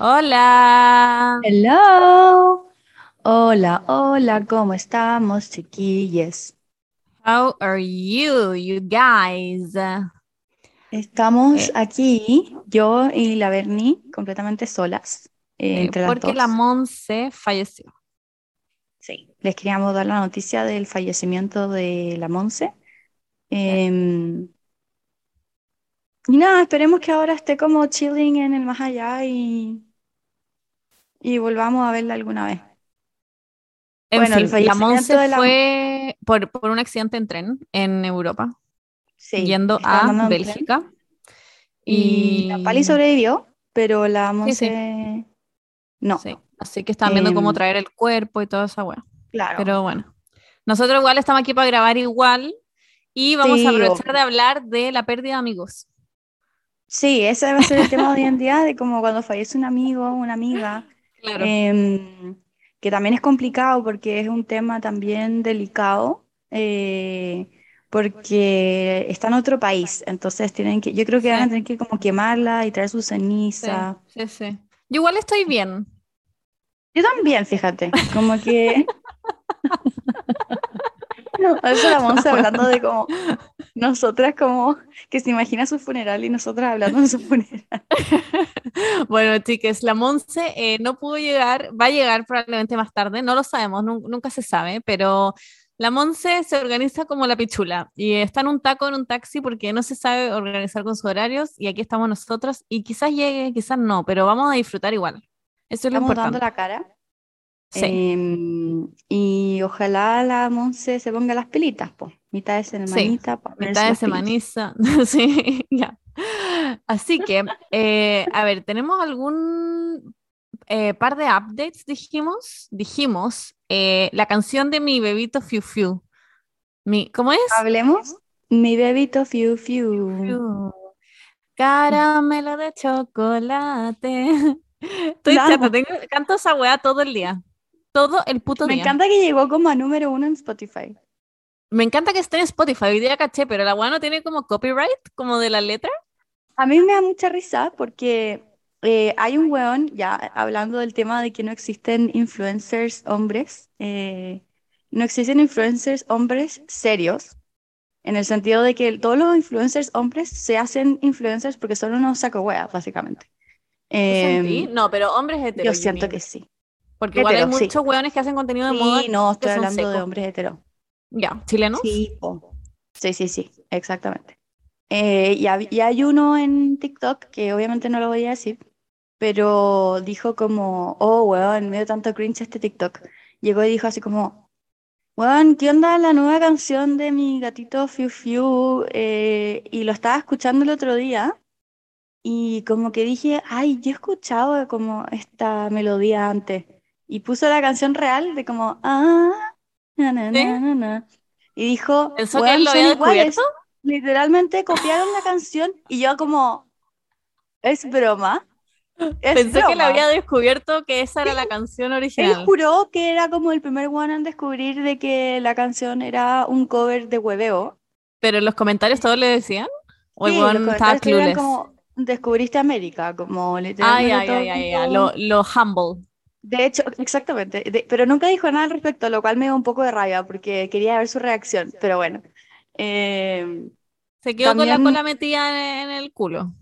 Hola. Hello. Hola, hola, ¿cómo estamos, chiquillos? How are you, you guys? Estamos Eh. aquí, yo y la Bernie, completamente solas, eh, Eh, entre las porque dos. la Monse falleció. Sí, les queríamos dar la noticia del fallecimiento de la Monse. Em, y nada, esperemos que ahora esté como chilling en el más allá y, y volvamos a verla alguna vez. En Bueno, el la Monse la- fue por, por un accidente en tren en Europa, Sí, yendo a. Bélgica. Y la Pali sobrevivió, pero la Sí, sí. Monse no. Sí, así que estaban viendo cómo Em, traer el cuerpo y toda esa weá. Claro. Pero bueno, nosotros igual estamos aquí para grabar igual y vamos Sí, a aprovechar de hablar de la pérdida de amigos. Sí, ese va a ser el tema de hoy en día, de como cuando fallece un amigo, una amiga, Claro. em, que también es complicado porque es un tema también delicado, eh, porque está en otro país, entonces tienen que, yo creo que van a Sí. tener que como quemarla y traer su Sí, ceniza. sí, sí. Yo igual estoy bien. Yo también, fíjate, como que... A veces la Monse hablando de como nosotras como que se imagina su funeral y nosotras hablando de su funeral. Bueno, chicas, la Monse eh, no pudo llegar, va a llegar probablemente más tarde, no lo sabemos, nun- nunca se sabe, pero la Monse se organiza como la pichula y está en un taco, en un taxi, porque no se sabe organizar con sus horarios y aquí estamos nosotros y quizás llegue, quizás no, pero vamos a disfrutar igual. Eso es lo Estamos dando importante. la cara. Sí, Em, y ojalá la Monse se ponga las pelitas, pues. Mitad de semanita para ponerse mitad de pilitas. semaniza, sí, ya. Así que, eh, a ver, ¿tenemos algún eh, par de updates? Dijimos, dijimos, eh, la canción de mi bebito Fiu Fiu. Mi, ¿cómo es? Hablemos. Mi bebito fiu fiu. Fiu. Caramelo de chocolate. Estoy chata, tengo, canto esa weá todo el día. Todo el puto Me día. encanta que llegó como a número uno en Spotify. Me encanta que esté en Spotify, hoy día caché, pero la weá no tiene como copyright, como de la letra. A mí me da mucha risa porque eh, hay un weón, ya hablando del tema de que no existen influencers hombres, eh, no existen influencers hombres serios, en el sentido de que todos los influencers hombres se hacen influencers porque son unos saco weas, básicamente. Em, No, pero hombres heteros. yo siento que sí. Porque igual hay hetero, sí. muchos hueones que hacen contenido de moda Sí, no, que estoy hablando de hombres heteros. Ya, ¿chilenos? Sí. Sí, sí, sí, exactamente. Eh, y hay uno en TikTok, que obviamente no lo voy a decir, pero dijo como, oh, weón, me dio tanto cringe este TikTok. Llegó y dijo así como, weón, ¿qué onda la nueva canción de mi gatito Fiu Fiu? Eh, y lo estaba escuchando el otro día y como que dije, ay, yo he escuchado como esta melodía antes. Y puso la canción real de como, ah, na, na, ¿Sí? na. Y dijo, ¿Pensó que weón, él lo había descubierto? Literalmente copiaron la canción y yo como, ¿es broma? ¿Es Pensé que él broma? había descubierto que esa era la canción Él original. juró que era como el primer one en descubrir de que la canción era un cover de hueveo. Pero en los comentarios todos le decían. O el Sí, hueón estaba clueless. como, descubriste América, como Ay, literalmente ay, todo ay, el ay, ay, mundo- Lo, lo humble. De hecho, exactamente, de- pero nunca dijo nada al respecto, lo cual me dio un poco de rabia porque quería ver su reacción, pero bueno. Eh, Se quedó con la cola metida en, en el culo.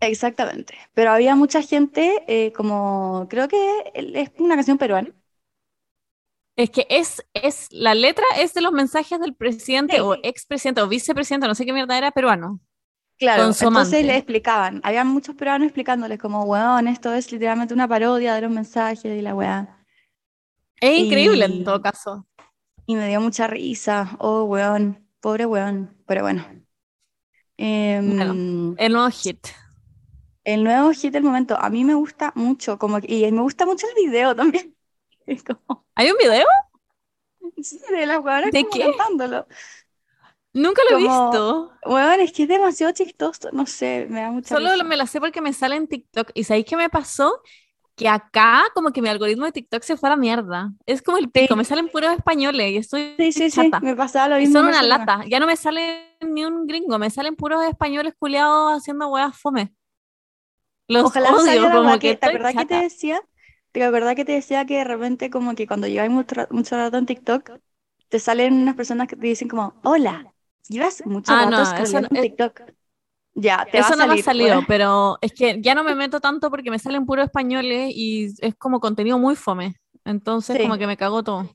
exactamente, pero había mucha gente, eh, como creo que es una canción peruana. Es que es, es, la letra es de los mensajes del presidente Sí. o expresidente o vicepresidente, no sé qué mierda era, peruano. Claro, entonces le explicaban, había muchos peruanos explicándoles como, weón, esto es literalmente una parodia de los mensajes y la weá. Es increíble Y- en todo caso. Y me dio mucha risa, oh, weón, pobre weón, pero bueno. Em, Bueno. El nuevo hit. El nuevo hit del momento, a mí me gusta mucho, como que- y me gusta mucho el video también. Como, ¿Hay un video? sí, de las hueonas ¿De como qué? cantándolo. Nunca lo he visto. Weón, es que es demasiado chistoso, no sé, me da mucha Solo risa. me la sé porque me sale en TikTok. ¿Y sabéis qué me pasó? Que acá como que mi algoritmo de TikTok se fue a la mierda. Es como el pico, Sí. me salen puros españoles y estoy Sí, sí, sí, chata. me pasaba lo Y mismo son en una lata. Ya no me sale ni un gringo, me salen puros españoles culiados haciendo huevas fome. Los Ojalá odio, salga la como weá que que, ¿te estoy acordás que te chata. decía? ¿Te acordás que te decía que de repente como que cuando lleváis mucho, mucho rato en TikTok, te salen unas personas que te dicen como, hola, llevas mucho Ah, no, eso en es- TikTok. Ya, te va Eso no me ha salido, weá. pero es que ya no me meto tanto porque me salen puros españoles y es como contenido muy fome. Entonces, como que me cago todo.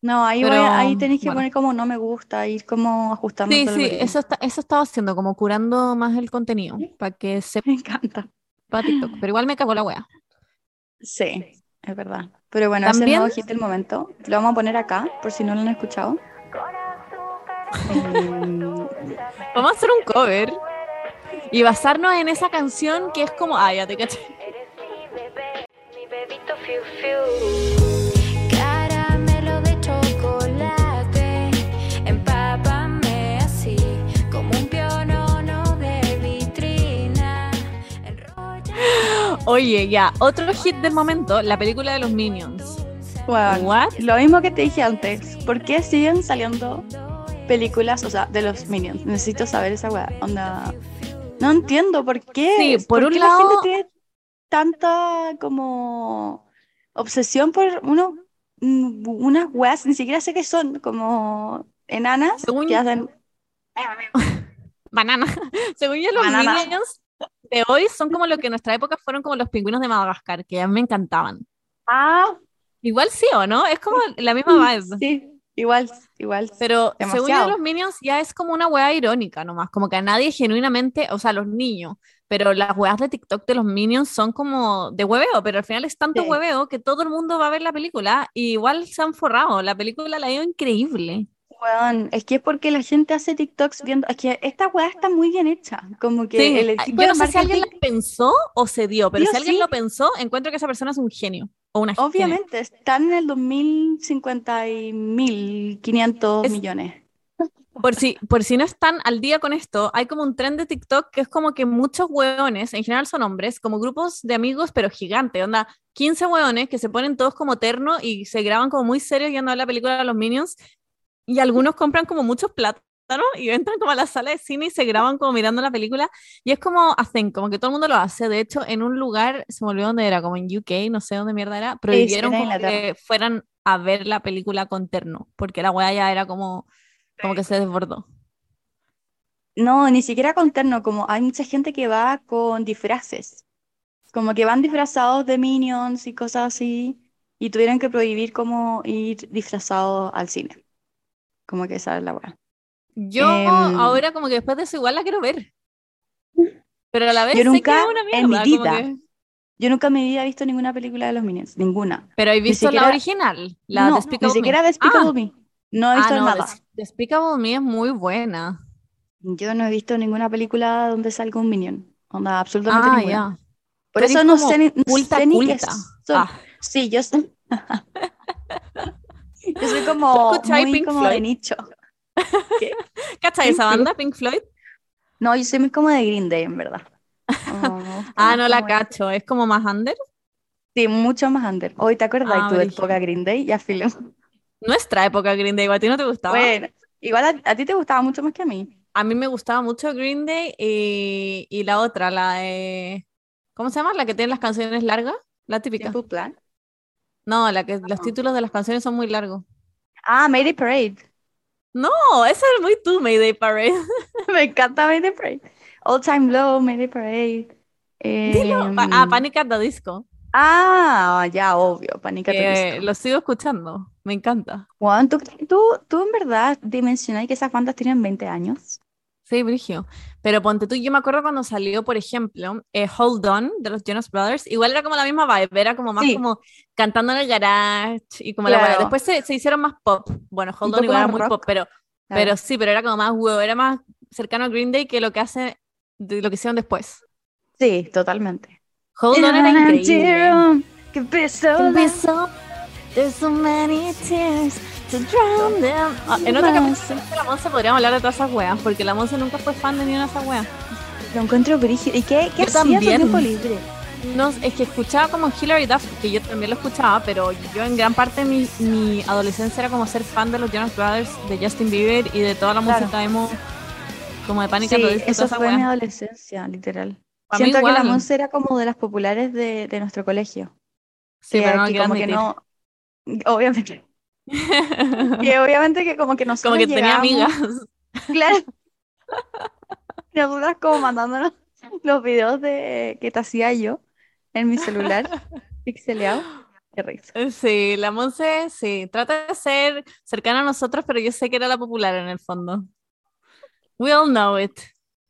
No, ahí, voy Pero a- ahí tenés que bueno. poner como no me gusta, ir como ajustando Sí, sí, eso, está, eso estaba haciendo, como curando más el contenido para que sepa Me encanta. TikTok. Pero igual me cagó la wea. Sí, es verdad. Pero bueno, ese También- nuevo hit del momento lo vamos a poner acá, por si no lo han escuchado. Vamos a hacer un cover y basarnos en esa canción que es como. Ah, ya te caché. Eres mi bebé, mi bebito fiu fiu. Caramelo de chocolate, empápame así, como un pionono de vitrina. Enrolla Oye, ya, otro hit del momento, la película de los Minions. What? lo mismo que te dije antes. ¿Por qué siguen saliendo películas, o sea, de los Minions? Necesito saber esa weá. Onda. No entiendo por qué. Sí, por un qué la gente lado- tiene tanta como obsesión por uno, mm, unas weas, ni siquiera sé qué son, como enanas Según- que hacen. Banana. Según yo, los Banana. Minions de hoy son como lo que en nuestra época fueron como los pingüinos de Madagascar, que a mí me encantaban. Ah, Igual sí o no, es como la misma vibe. sí, igual, igual. Pero según yo, Demasiado. los Minions ya es como una weá irónica nomás, como que a nadie genuinamente, o sea, los niños, pero las weas de TikTok de los Minions son como de hueveo, pero al final es tanto Sí. hueveo que todo el mundo va a ver la película y igual se han forrado. La película la ha ido increíble. Weón, es que es porque la gente hace TikToks viendo. Es que esta weá está muy bien hecha. Como que Sí, el yo no sé si alguien la pensó o se dio, pero o si alguien sí. lo pensó, encuentro que esa persona es un genio o una genia. obviamente, están en el 2050 y 1500 Es- millones. Por si, por si no están al día con esto, hay como un tren de TikTok que es como que muchos hueones, en general son hombres, como grupos de amigos, pero gigantes, onda, 15 hueones que se ponen todos como terno y se graban como muy serios yendo a la película de los Minions, y algunos compran como muchos plátanos y entran como a la sala de cine y se graban como mirando la película, y es como hacen, como que todo el mundo lo hace, de hecho, en un lugar, se me olvidó dónde era, como en UK, no sé dónde mierda era, prohibieron como Inglaterra. que fueran a ver la película con terno, porque la hueá ya era como, como que se desbordó. No, ni siquiera con terno, como hay mucha gente que va con disfraces. Como que van disfrazados de Minions y cosas así. Y tuvieron que prohibir como ir disfrazados al cine. Como que esa es la weá. Yo Em, ahora como que después de eso igual la quiero ver. Pero a la vez Yo sé nunca que en mi vida que- Yo nunca en mi vida he visto ninguna película de los Minions. Ninguna. Pero he visto siquiera- la original, la no, Despicable ni siquiera. Despicable Ah, Me. No he ah, visto no, nada. Des- Despicable Me es muy buena. Yo no he visto ninguna película donde salga un Minion. Onda, absolutamente Ah, ninguna. Por eso no sé ni, culta, sé ni. Ah, Sí, yo sé. Yo soy como muy como de Floyd? Nicho. ¿Cachai esa banda, Pink Floyd? No, yo soy muy como de Green Day, en verdad. Ah, no la cacho, es como más under. Sí, mucho más under. Hoy te acuerdas Ah, tú de brígido. época Green Day, ya filo. Nuestra época Green Day, ¿a ti no te gustaba? Bueno, igual a, a ti te gustaba mucho más que a mí. A mí me gustaba mucho Green Day y, y la otra, la de... ¿Cómo se llama? La que tiene las canciones largas, la típica. Plan. No, la que los No. títulos de las canciones son muy largos. Ah, Mayday Parade. No, esa es muy tú, Mayday Parade. Me encanta Mayday Parade. All Time Low, Mayday Parade. Dilo. Pa- Em, ah, Panic at the Disco. ah, ya, obvio, Panic! at the Disco. lo sigo escuchando. Me encanta. Juan, ¿tú, tú, tú en verdad dimensionáis que esas bandas tienen 20 años? Sí, Brigio. Pero ponte tú, yo me acuerdo cuando salió, por ejemplo, eh, Hold On de los Jonas Brothers. Igual era como la misma vibe, era como más Sí. como cantando en el garage y como la weá. Claro. Después se, se hicieron más pop. Bueno, Hold On igual era muy rock. pop, pero, Claro. pero sí, pero era como más huevo, era más cercano a Green Day que lo que hace, de lo que hicieron después. Sí, totalmente. Hold On era increíble. Could to drown them. Ah, en otro capítulo de la Monse podríamos hablar de todas esas weas, porque la Monse nunca fue fan de ni una de esas weas. Lo encuentro brígido. ¿Y qué, qué hacía también. tiempo libre? No, es que escuchaba como Hilary Duff, que yo también lo escuchaba, pero yo en gran parte mi, mi adolescencia era como ser fan de los Jonas Brothers, de Justin Bieber y de toda la Claro. música emo, como de Panic! Sí, eso toda esa fue wea. mi adolescencia, literal. Siento que la. Monse era como de las populares de, de nuestro colegio. Sí, que, pero no que como que no, obviamente, que obviamente que como que nosotros Como que tenía amigas. Claro. Nosotras como mandándonos los videos de que te hacía yo en mi celular, pixeleado. Qué risa. Sí, la Monse, sí, trata de ser cercana a nosotros, pero yo sé que era la popular en el fondo. We all know it.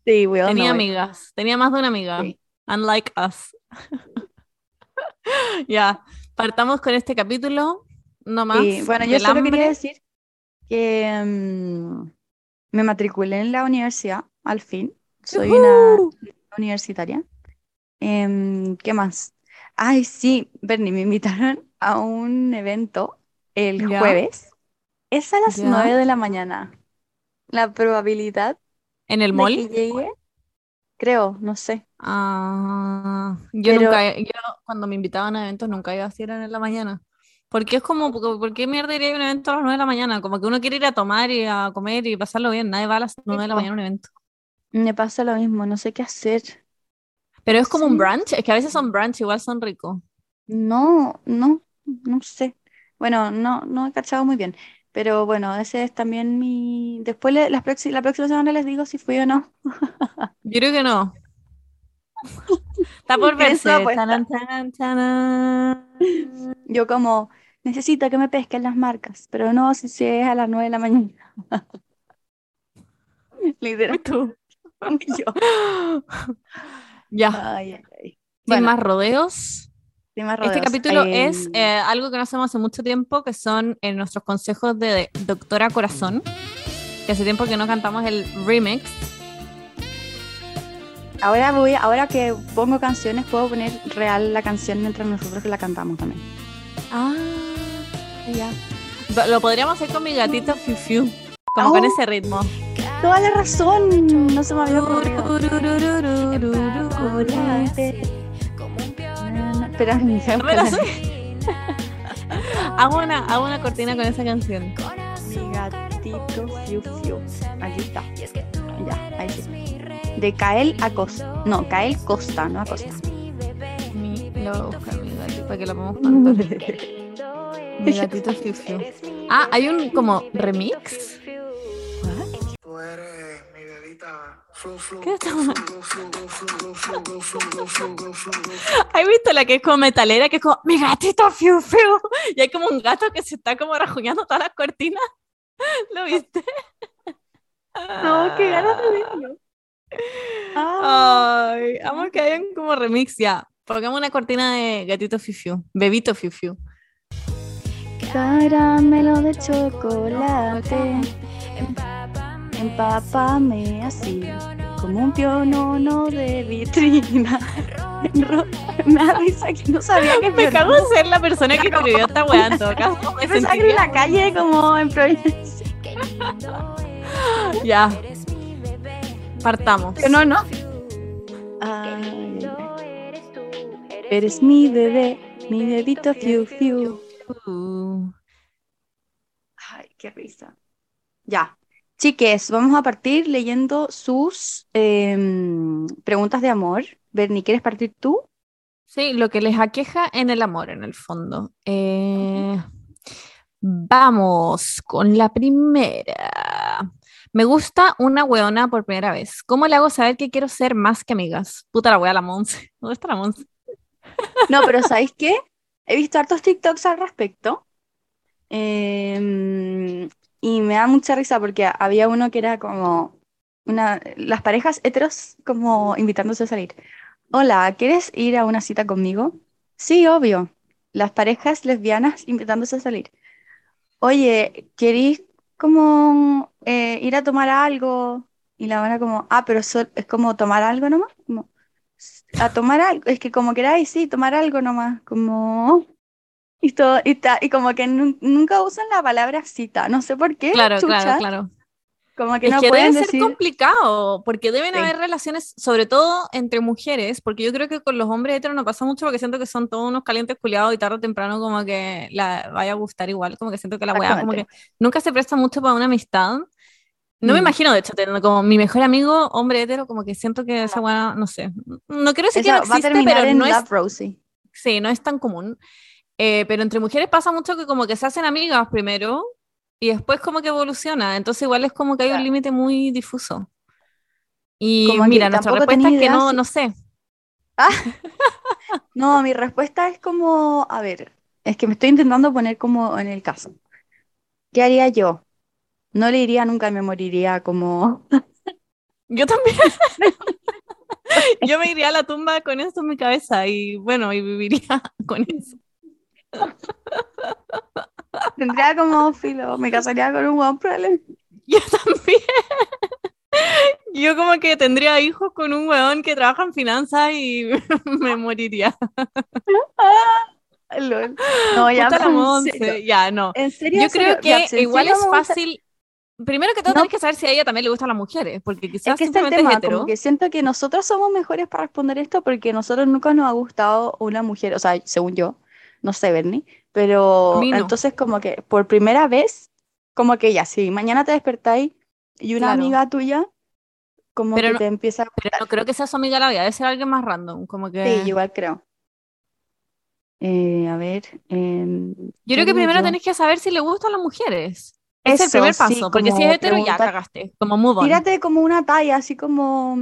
Sí, we all Tenía know it. amigas, tenía más de una amiga. Sí. Unlike us. Ya, partamos con este capítulo. No más. Sí, bueno, yo solo quería hambre. decir que mm, me matriculé en la universidad, al fin. Soy una universitaria. Em, ¿qué más? Ay, sí, Bernie, me invitaron a un evento el jueves. Es a las Ya. 9 de la mañana. La probabilidad ¿En el de mall? que llegue, creo, no sé. Ah, yo Pero- nunca, yo cuando me invitaban a eventos nunca iba a ir en la mañana. Porque es como, ¿por qué mierda iría a un evento a las 9 de la mañana? Como que uno quiere ir a tomar y a comer y pasarlo bien. Nadie va a las 9 de la mañana a un evento. Me pasa lo mismo, no sé qué hacer. Pero es como un brunch, es que a veces son brunch, igual son ricos. No, no, no sé. Bueno, no, no he cachado muy bien. Pero bueno, ese es también mi... Después le- las la próxima semana les digo si fui o no. Yo creo que no. Está por ¿Quieren su verse. Yo como, necesito que me pesquen las marcas, pero no si, si es a las 9 de la mañana. Literal, Tú. yo. Ya, Ay, ay, ay. sin Bueno, más rodeos. sin más Este rodeos. capítulo Eh, es eh, algo que no hacemos hace mucho tiempo, que son eh, nuestros consejos de Doctora Corazón, que hace tiempo que no cantamos el remix. Ahora voy, ahora que pongo canciones, puedo poner real la canción mientras nosotros la cantamos también. Ah, ya. Lo- podríamos hacer con mi gatito Fiu Fiu, como con Oh. ese ritmo. Toda la razón, no se me había. Espera, No me la sé. Hago una, hago una cortina con esa canción. Mi gatito fiu fiu. Aquí está. Ya, ahí sí. De Kael Acosta. No, Kael Costa, no Acosta. Lo voy a buscar mi gatito para que lo podamos cantar. Mi gatito Fiu Fiu. Ah, hay un como remix. ¿Qué ¿Has visto la que es como metalera? Que es como, mi gatito fiu fiu. Y hay como un gato que se está como rajuñando todas las cortinas. ¿Lo viste? No, qué ganas de verlo. Ay, ah. amo que hayan como remix ya. Pongamos una cortina de gatito fiu fiu, bebito fiu fiu caramelo de chocolate. Empápame así, como un pionono de vitrina. Me da risa que no sabía que Me cago en ser la persona que escribió esta weá en todo caso. Me en la calle como en Providencia. Ya. Partamos. No, no. Ay. Eres mi bebé, mi bebito fiu fiu. Uh, Ay, qué risa. Ya. Chiques, vamos a partir leyendo sus em, preguntas de amor. Bernie, ¿quieres partir tú? Sí, lo que les aqueja en el amor, en el fondo. Eh, vamos con la primera. Me gusta una weona por primera vez. ¿Cómo le hago saber que quiero ser más que amigas? Puta la wea, la Monse. ¿Dónde está la Monse? No, pero ¿sabéis qué? He visto hartos TikToks al respecto. em, y me da mucha risa porque había uno que era como una, las parejas heteros como invitándose a salir. Hola, ¿quieres ir a una cita conmigo? Sí, obvio. Las parejas lesbianas invitándose a salir. Oye, ¿queréis como eh, ir a tomar algo? Y la van como, ah, pero es como tomar algo nomás. Como, a tomar algo, es que como queráis, sí, tomar algo nomás, como... Y, todo, y, ta- y como que nun- nunca usan la palabra cita, no sé por qué, Claro, chucha, claro, claro. como que Es no que pueden debe ser decir... complicado, porque deben Sí. haber relaciones, sobre todo entre mujeres, porque yo creo que con los hombres heteros no pasa mucho porque siento que son todos unos calientes culiados y tarde o temprano como que la vaya a gustar igual, como que siento que la weá como que nunca se presta mucho para una amistad. No me Mm. imagino, de hecho, teniendo como mi mejor amigo, hombre hetero, como que siento que esa weá, no sé. No quiero decir que no va a existe, pero no es, Rosie. sí, no es tan común. Eh, pero entre mujeres pasa mucho que como que se hacen amigas primero y después como que evoluciona. Entonces igual es como que hay un límite muy difuso. Y Como mira, nuestra respuesta es que idea no, no sé. No, mi respuesta es como, a ver, es que me estoy intentando poner como en el caso. ¿Qué haría yo? No le iría nunca, me moriría como... Yo también. Yo me iría a la tumba con esto en mi cabeza y bueno, y viviría con eso. Tendría como filo, me casaría con un problema. Yo también. Yo como que tendría hijos con un weón que trabaja en finanzas y me moriría. Lol. No, ya, la Monse. Ya, no. En serio, Yo creo que igual es fácil. Primero que todo, No. tenés que saber si a ella también le gustan las mujeres, porque Es quizás que está el simplemente tema, es como que siento que nosotros somos mejores para responder esto porque nosotros nunca nos ha gustado una mujer, o sea, según yo, no sé, Bernie, pero no. entonces como que por primera vez, como que ya, si mañana te despertáis y una Claro. amiga tuya, como Pero que no- te empieza a Pero no creo que sea su amiga la vida, debe ser alguien más random. Como que. Sí, igual creo. Eh, a ver, em, Yo ¿qué creo que primero yo? tenés que saber si le gustan las mujeres. Es el Eso, primer sí, paso, porque si es hetero ya cagaste, como move on. Tírate como una talla, así como,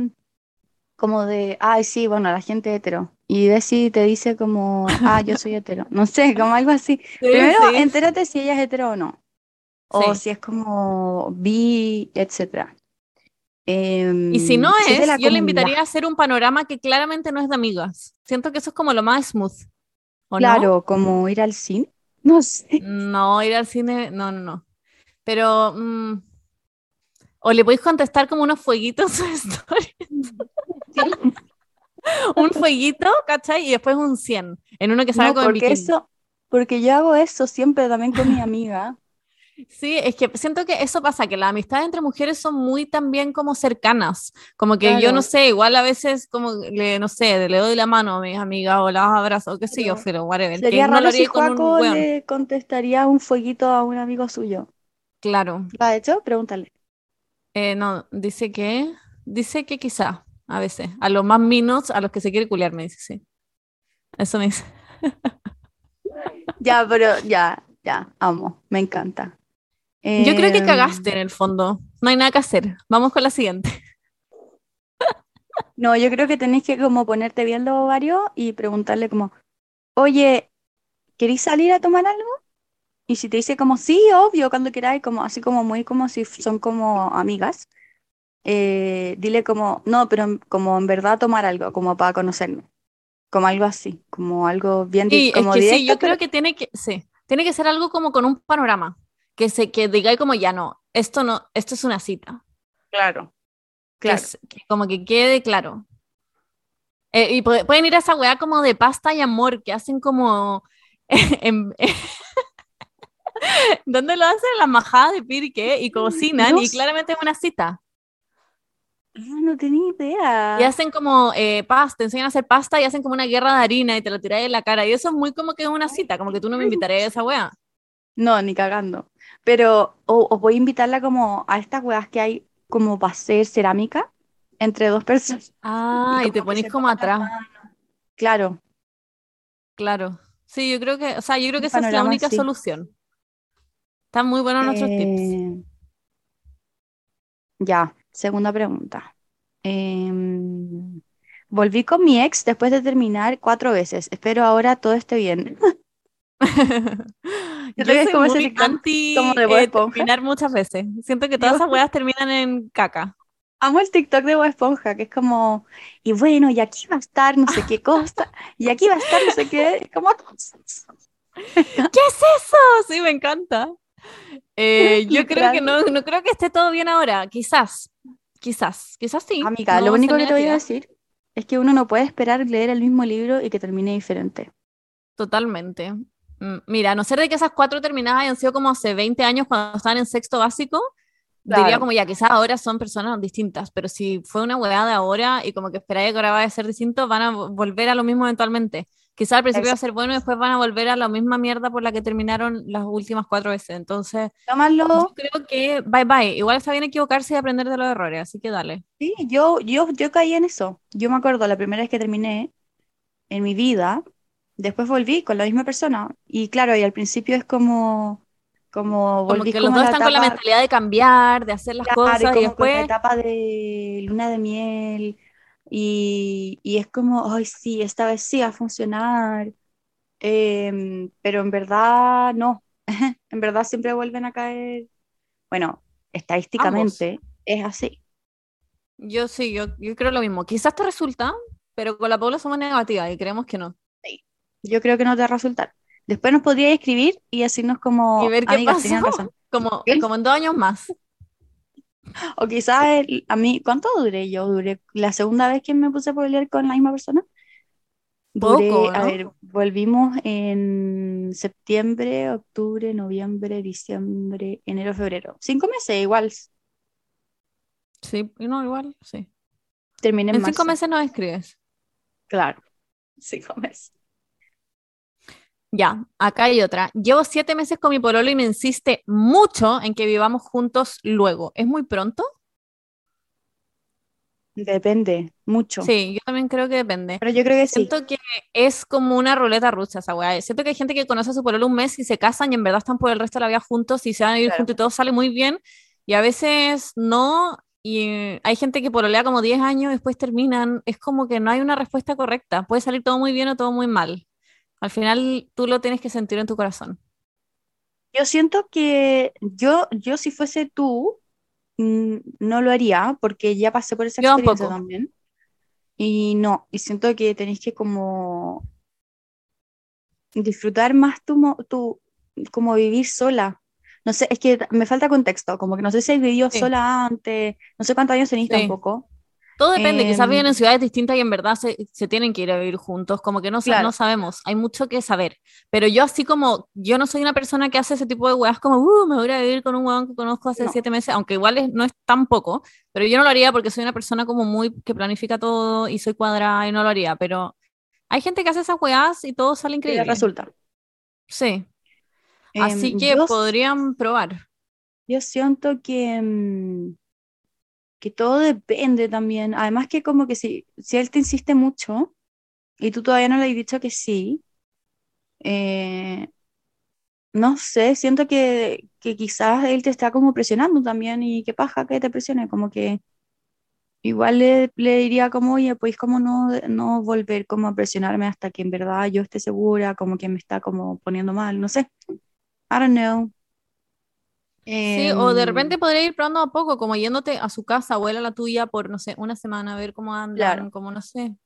como de, ay, sí, bueno, la gente hetero. Y de si te dice como, ah, yo soy hetero. No sé, como algo así. Sí, Primero, sí. entérate si ella es hetero o no. O Sí. si es como bi, etcétera. Em, Y si no es, yo le comunidad. invitaría a hacer un panorama que claramente no es de amigas. Siento que eso es como lo más smooth. ¿O Claro, como ir al cine. No sé. no? No, ir al cine, no, no, no. Pero, mm, o le podéis contestar como unos fueguitos un fueguito, ¿cachai? Y después un 100, en uno que salga No, con porque eso, porque yo hago eso siempre también con mi amiga. Sí, es que siento que eso pasa, que las amistades entre mujeres son muy también como cercanas, como que yo no sé, igual a veces como le, no sé, le doy la mano a mis amigas o las abrazo, o qué sé yo, Pero whatever, que Sería no lo raro si haría con Joaco le contestaría un fueguito a un amigo suyo. Claro. ¿Lo ha hecho? Pregúntale. Eh, no, dice que, dice que quizá, a veces, a los más minos, a los que se quiere culiar, me dice, sí. Eso me dice. Ya, pero ya, ya, amo, me encanta. Yo creo que Em, cagaste en el fondo, no hay nada que hacer, vamos con la siguiente. No, yo creo que tenés que como ponerte bien los ovarios y preguntarle como, oye, ¿queréis salir a tomar algo? Y si te dice como, sí, obvio, cuando queráis, como así como muy como si son como amigas, eh, dile como, no, pero en- como en verdad tomar algo, como para conocernos, como algo así, como algo bien Sí, es como que sí, directo, yo creo pero- que tiene que, sí, tiene que ser algo como con un panorama, que se, que digáis como ya no, esto no, esto es una cita, Claro, que, claro. es- que como que quede claro. Eh, y pu- pueden ir a esa weá como de pasta y amor, que hacen como, en, ¿dónde lo hacen? En la majada de Pirque y cocinan No y claramente es una cita. Ah, no tenía idea. Y hacen como eh, pasta, te enseñan a hacer pasta y hacen como una guerra de harina y te lo tiráis en la cara. Y eso es muy como que es una cita, como que tú no me invitarías a esa weá. No, ni cagando. Pero, o, o voy a invitarla como a estas weas que hay como para hacer cerámica entre dos personas. Ah, y te ponís se como atrás. Claro, Claro. Sí, yo creo que, o sea, yo creo que esa es la única así. solución. Están muy buenos nuestros tips. Eh, ya, segunda pregunta. Em, volví con mi ex después de terminar cuatro veces. Espero ahora todo esté bien. Yo soy como muy anti como de eh, terminar muchas veces. Siento que todas Yo- esas weas terminan en caca. Amo el TikTok de Bob Esponja, que es como, y bueno, y aquí va a estar no sé qué cosa, y aquí va a estar no sé qué, como ¿Qué es eso? Sí, me encanta. Eh, yo creo que no, no creo que esté todo bien ahora. Quizás, quizás, quizás sí. Amiga, No lo único que te voy a decir es que uno no puede esperar leer el mismo libro y que termine diferente. Totalmente. Mm, Mira, a no ser de que esas cuatro terminadas hayan sido como hace 20 años cuando estaban en sexto básico, diría como ya, quizás ahora son personas distintas, pero si fue una weá de ahora y como que esperáis que ahora va a ser distinto, van a vo- volver a lo mismo eventualmente. Quizás al principio va a Exacto. ser bueno y después van a volver a la misma mierda por la que terminaron las últimas cuatro veces. Entonces, Tómalo. yo creo que bye bye. Igual está bien equivocarse y aprender de los errores, así que dale. Sí, yo, yo, yo caí en eso. Yo me acuerdo la primera vez que terminé en mi vida, después volví con la misma persona. Y claro, y al principio es como, como Como volví que los como dos están con la etapa, mentalidad de cambiar, de hacer las claro, y cosas y como con la después, etapa de luna de miel. Y, y es como, ay, sí, esta vez sí va a funcionar. Em, pero en verdad no. En verdad siempre vuelven a caer. Bueno, estadísticamente es así. yo sí, yo, yo creo lo mismo. Quizás te resulta, pero con la Paula somos negativas y creemos que no. Yo creo que no te va a resultar. Después nos podría escribir y decirnos como, Y ver qué amigas, pasó. razón. Como, como en dos años más. O quizás el- a mí, ¿cuánto duré yo? Duré la segunda vez que me puse a pelear con la misma persona. Duré, Poco, a ¿no? ver, volvimos en septiembre, octubre, noviembre, diciembre, enero, febrero. Cinco meses igual. Sí, no, igual, sí. Terminé en En cinco meses nos escribes. Claro, cinco meses. Ya, acá hay otra. Llevo siete meses con mi pololo y me insiste mucho en que vivamos juntos luego. ¿Es muy pronto? Depende, mucho. Sí, yo también creo que depende. Pero yo creo que sí. Siento que es como una ruleta rusa esa weá. Siento que hay gente que conoce a su pololo un mes y se casan y en verdad están por el resto de la vida juntos y se van a vivir Claro. juntos y todo sale muy bien. Y a veces no. Y hay gente que pololea como 10 años y después terminan. Es como que no hay una respuesta correcta. Puede salir todo muy bien o todo muy mal. Al final tú lo tienes que sentir en tu corazón. Yo siento que yo, yo si fuese tú, mm, no lo haría porque ya pasé por esa Yo experiencia tampoco. también. Y no, y siento que tenéis que como disfrutar más tu, tu, como vivir sola. No sé, es que me falta contexto, como que no sé si has vivido Sí. sola antes, no sé cuántos años tenéis Sí. tampoco. Todo depende, quizás viven en Em, ciudades distintas y en verdad se, se tienen que ir a vivir juntos, como que no, sa- Claro. no sabemos, hay mucho que saber. Pero yo así como, yo no soy una persona que hace ese tipo de weas como, uh, me voy a ir a vivir con un weón que conozco hace No. siete meses, aunque igual es- no es tan poco, pero yo no lo haría porque soy una persona como muy que planifica todo y soy cuadrada y no lo haría, pero hay gente que hace esas weas y todo sale y increíble. resulta. Sí, así Em, que yo podrían probar. Yo siento que, mm, que todo depende también. Además que como que si, si él te insiste mucho y tú todavía no le has dicho que sí, eh, no sé, siento que, que quizás él te está como presionando también y qué paja que te presione, como que igual le, le diría como, oye, pues como no, no volver como a presionarme hasta que en verdad yo esté segura, como que me está como poniendo mal, no sé. I don't know. Sí, o de Em, repente podría ir probando a poco, como yéndote a su casa o él a la tuya por, no sé, una semana, a ver cómo andan, Claro. como no sé.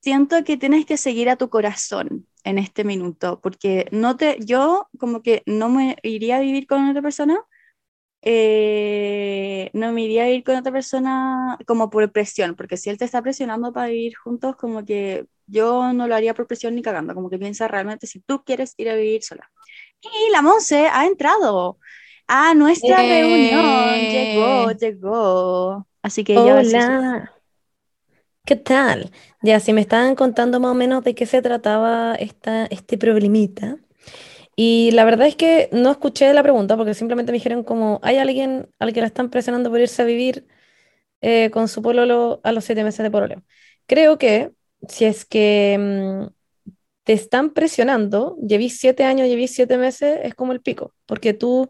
Siento que tienes que seguir a tu corazón en este minuto, porque no te, yo como que no me iría a vivir con otra persona, eh, no me iría a vivir con otra persona como por presión, porque si él te está presionando para vivir juntos, como que yo no lo haría por presión ni cagando, como que piensa realmente si tú quieres ir a vivir sola. Y la Monse ha entrado a nuestra reunión, llegó, Eh. llegó. Así que ella va a decir su- Hola, ¿qué tal? Ya, si me estaban contando más o menos de qué se trataba esta, este problemita. Y la verdad es que no escuché la pregunta porque simplemente me dijeron como, ¿hay alguien al que la están presionando por irse a vivir eh, con su pololo a los siete meses de pololeo? Creo que si es que mm, te están presionando, llevís siete años, llevís siete meses, es como el pico, porque tú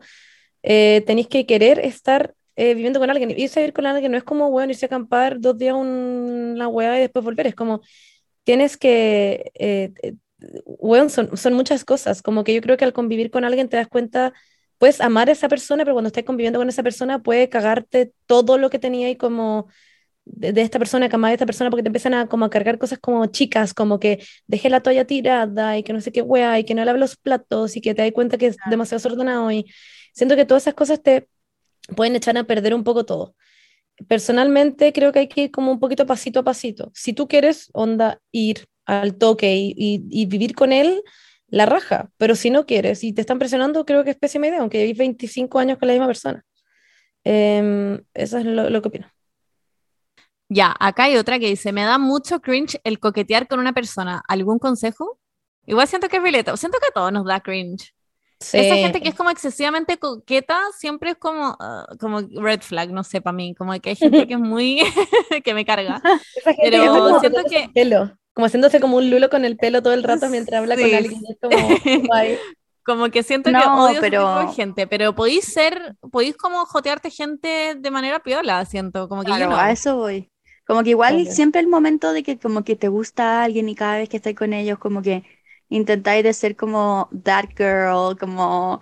eh, tenéis que querer estar eh, viviendo con alguien. Irse a vivir con alguien no es como, bueno, irse a acampar dos días una hueá y después volver. Es como, tienes que, eh, eh, weón, son, son muchas cosas. Como que yo creo que al convivir con alguien te das cuenta, puedes amar a esa persona, pero cuando estás conviviendo con esa persona puede cagarte todo lo que tenía ahí como de, de esta persona, que amaba a esta persona, porque te empiezan a, como a cargar cosas como chicas, como que dejé la toalla tirada y que no sé qué wea y que no lave los platos y que te das cuenta que es demasiado desordenado y siento que todas esas cosas te pueden echar a perder un poco todo. Personalmente creo que hay que ir como un poquito pasito a pasito. Si tú quieres, onda, ir al toque y, vivir con él, la raja, pero si no quieres y te están presionando, creo que es pésima idea, aunque llevéis 25 años con la misma persona. Em, eso es lo, que opino. Ya, acá hay otra que dice, me da mucho cringe el coquetear con una persona. ¿Algún consejo? Igual siento que es relatable. Siento que a todos nos da cringe. Sí. Esa gente que es como excesivamente coqueta siempre es como, ah, como red flag, no sé, para mí. Como que hay gente que es muy. que me carga. Esa gente Pero que como siento haciéndose que- el pelo, como haciéndose como un lulo con el pelo todo el rato mientras habla con Sí. alguien. Es como, guay. Como que siento que No, odio ese pero- tipo de gente. Pero podéis ser, podéis como jotearte gente de manera piola, siento. Como que yo Claro, no. a eso voy. Como que igual siempre el momento de que como que te gusta alguien y cada vez que estás con ellos como que intentáis de ser como that girl, como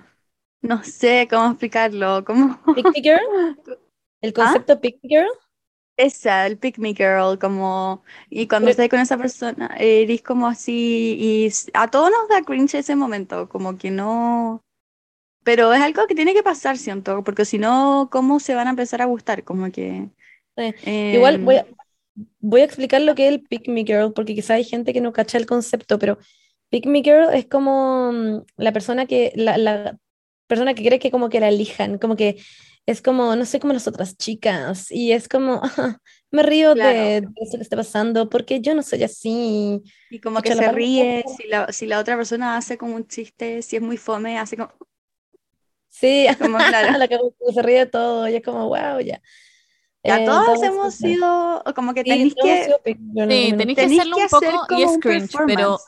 no sé cómo explicarlo, como Pick me girl. El concepto pick me girl. esa, el pick me girl, como y cuando Pero- estás con esa persona eres como así y a todos nos da cringe ese momento, como que no pero es algo que tiene que pasar, siento, porque si no, ¿cómo se van a empezar a gustar? Como que Sí. Igual em, voy a, voy a explicar lo que es el Pick Me Girl, porque quizá hay gente que no cacha el concepto, pero Pick Me Girl es como mm, la persona que, la, la persona que cree que como que la elijan, como que es como, no sé, como las otras chicas, y es como, "Ah, me río de, Claro. de eso que está pasando, porque yo no soy así. Y como que se ríe, si la, si la otra persona hace como un chiste, si es muy fome, hace como, Sí, como claro. la que se ríe de todo, y es como, wow, ya. Ya Eh, todos entonces, hemos sido, como que Sí, tenéis hemos que, Sí, algún tenéis que hacerlo que un poco y es cringe, pero.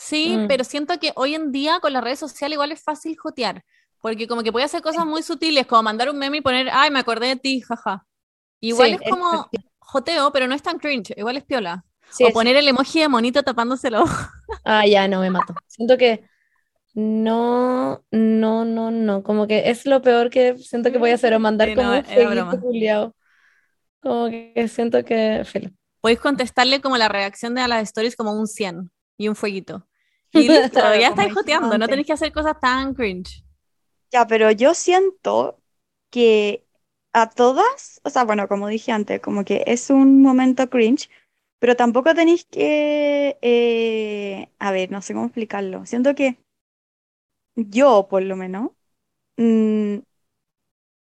Sí, Mm. pero siento que hoy en día con las redes sociales igual es fácil jotear, porque como que puede hacer cosas muy sutiles, como mandar un meme y poner, ay, me acordé de ti, jaja. Igual Sí, es como joteo, pero no es tan cringe, igual es piola. Sí, o poner el emoji de monito tapándose el ojo. Ah, ya, no, me mato. Siento que no, no, no, no. Como que es lo peor que siento que voy a hacer, o mandar Sí, como no, un. Como que siento que. Podéis contestarle como la reacción de a las stories como un 100 y un fueguito. Y listo, ya estáis joteando, no tenéis que hacer cosas tan cringe. Ya, pero yo siento que a todas, o sea, bueno, como dije antes, como que es un momento cringe, pero tampoco tenéis que, eh, a ver, no sé cómo explicarlo. Siento que yo, por lo menos, mm,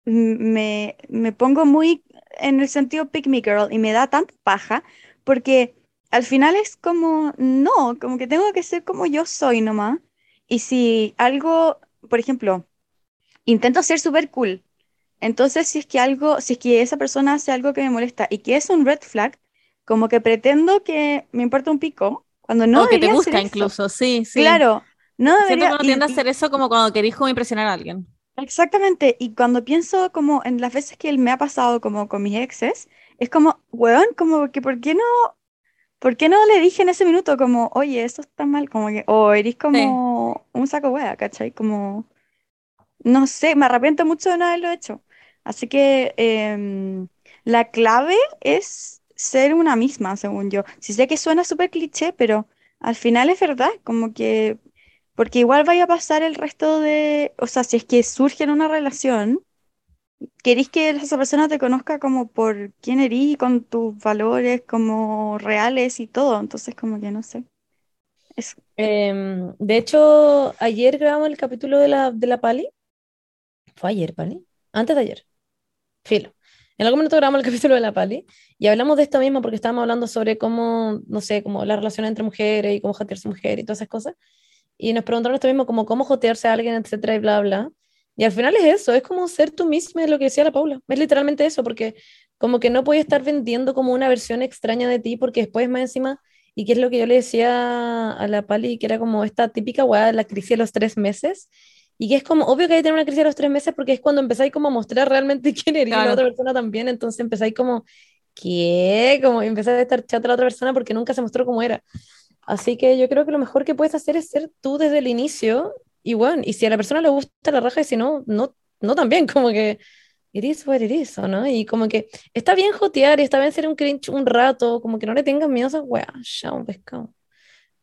me, me pongo muy en el sentido pick me girl y me da tanta paja porque al final es como, no, como que tengo que ser como yo soy nomás. Y si algo, por ejemplo, intento ser súper cool, entonces si es que algo, si es que esa persona hace algo que me molesta y que es un red flag, como que pretendo que me importa un pico, cuando no o que te debería eso. incluso, sí, sí. Claro, no Siento que debería. uno y- a hacer eso como cuando querís como impresionar a alguien. Exactamente, y cuando pienso como en las veces que él me ha pasado como con mis exes, es como, weón, como que ¿por qué no, por qué no le dije en ese minuto como, oye, esto está mal, como que, o eres como un saco wea, ¿cachai? Como, no sé, me arrepiento mucho de no haberlo hecho. Así que em, la clave es ser una misma, según yo. Sí sé que suena súper cliché, pero al final es verdad, como que, porque igual vaya a pasar el resto de, o sea, si es que surge en una relación, querís que esa persona te conozca como por quién eres con tus valores como reales y todo, entonces como que no sé. Em, de hecho, ayer grabamos el capítulo de la, de la Pali. ¿Fue ayer, Pali? Antes de ayer. Filo. En algún momento grabamos el capítulo de la Pali y hablamos de esto mismo porque estábamos hablando sobre cómo, no sé, como la relación entre mujeres y cómo jotearse mujer y todas esas cosas. Y nos preguntaron esto mismo, como cómo jotearse a alguien, etcétera, y bla, bla. Y al final es eso, es como ser tú misma, es lo que decía la Paula. Es literalmente eso, porque como que no puedes estar vendiendo como una versión extraña de ti, porque después más encima, y que es lo que yo le decía a la Pali, que era como esta típica weá de la crisis de los tres meses, y que es como, obvio que hay que tener una crisis de los tres meses, porque es cuando empezáis como a mostrar realmente quién eres y la Claro. otra persona también, entonces empezáis como, ¿qué? Como empezáis a estar chata a la otra persona porque nunca se mostró cómo era. Así que yo creo que lo mejor que puedes hacer es ser tú desde el inicio y bueno, y si a la persona le gusta la raja y si no, no, no también, como que it is what it is, ¿o ¿no? Y como que está bien jotear y está bien ser un cringe un rato, como que no le tengas miedo a esa weá, ya un pescado.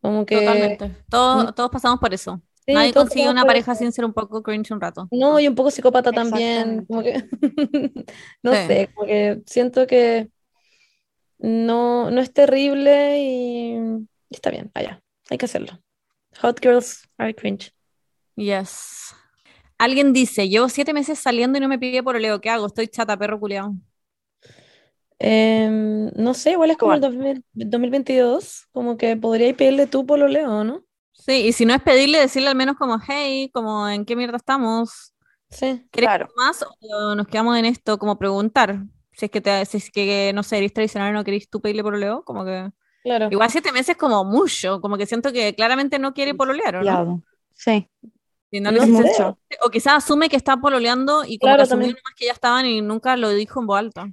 Como que... Totalmente. Todos, todos pasamos por eso. Sí, Nadie consigue una pareja eso. sin ser un poco cringe un rato. No, y un poco psicópata también, como que, no Sí. sé, como que siento que no, no es terrible y está bien, allá, hay que hacerlo. Hot girls are cringe. Yes. Alguien dice, llevo siete meses saliendo y no me pide por oleo. ¿Qué hago? Estoy chata, perro culiao. Em, no sé, igual es como el 2000 2022, como que podríais pedirle tú por lo leo, ¿no? Sí, y si no es pedirle, decirle al menos como, hey, como, ¿en qué mierda estamos? Sí, ¿Querés Claro. más o nos quedamos en esto? Como preguntar. Si es que, te, si es que no sé, eres tradicional y no querés tú pedirle pololeo, como que... claro. Igual siete meses como mucho, como que siento que claramente no quiere pololear, ¿o no? Demasiado. Sí, Y no. O quizás asume que está pololeando y como Claro, que que ya estaban y nunca lo dijo en voz alta.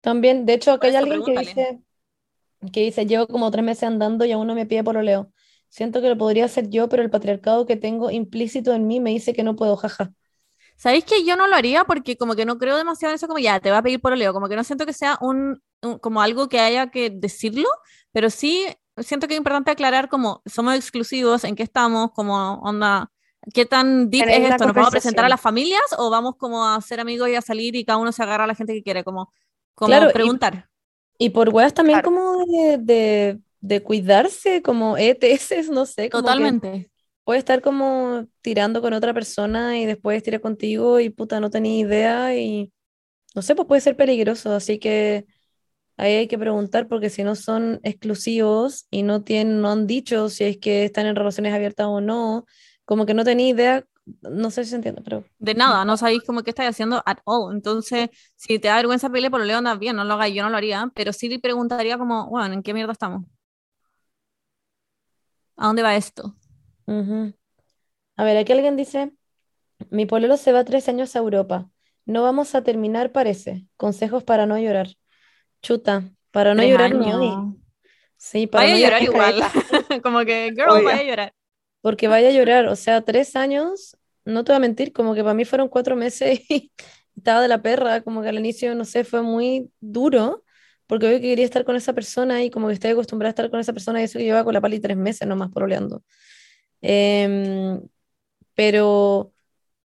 También, de hecho, acá hay alguien que dice, que dice, llevo como tres meses andando y aún no me pide pololeo. Siento que lo podría hacer yo, pero el patriarcado que tengo implícito en mí me dice que no puedo, jaja. ¿Sabéis que yo no lo haría? Porque como que no creo demasiado en eso, como ya, te va a pedir pololeo, como que no siento que sea un, un- como algo que haya que decirlo, pero sí siento que es importante aclarar como somos exclusivos, en qué estamos, como onda, qué tan deep es esto, ¿nos vamos a presentar a las familias o vamos como a ser amigos y a salir y cada uno se agarra a la gente que quiere, como, como Claro, y- preguntar. Y por weas también Claro. como de, de, de cuidarse, como ETS, no sé, como Totalmente. puede estar como tirando con otra persona y después tira contigo y puta, no tenía idea y no sé, pues puede ser peligroso, así que ahí hay que preguntar porque si no son exclusivos y no tienen, no han dicho si es que están en relaciones abiertas o no, como que no tenía idea, no sé si se entiende, pero De nada, no sabéis como qué estáis haciendo at all. Entonces, si te da vergüenza pedirle pololeo, anda bien, no lo hagáis, yo no lo haría, pero sí le preguntaría como, bueno, ¿en qué mierda estamos? ¿A dónde va esto? A ver, aquí alguien dice, mi pololo se va tres años a Europa. No vamos a terminar, parece. Consejos para no llorar. Chuta, para no Tres llorar no años. Sí, para Vaya a no llorar llorar, igual. Como que, girl, Obvio. vaya a llorar. Porque vaya a llorar. O sea, tres años, no te voy a mentir, como que para mí fueron cuatro meses y estaba de la perra, como que al inicio, no sé, fue muy duro, porque obvio que quería estar con esa persona y como que estoy acostumbrada a estar con esa persona y eso que lleva con la pali tres meses nomás pololeando. Em, pero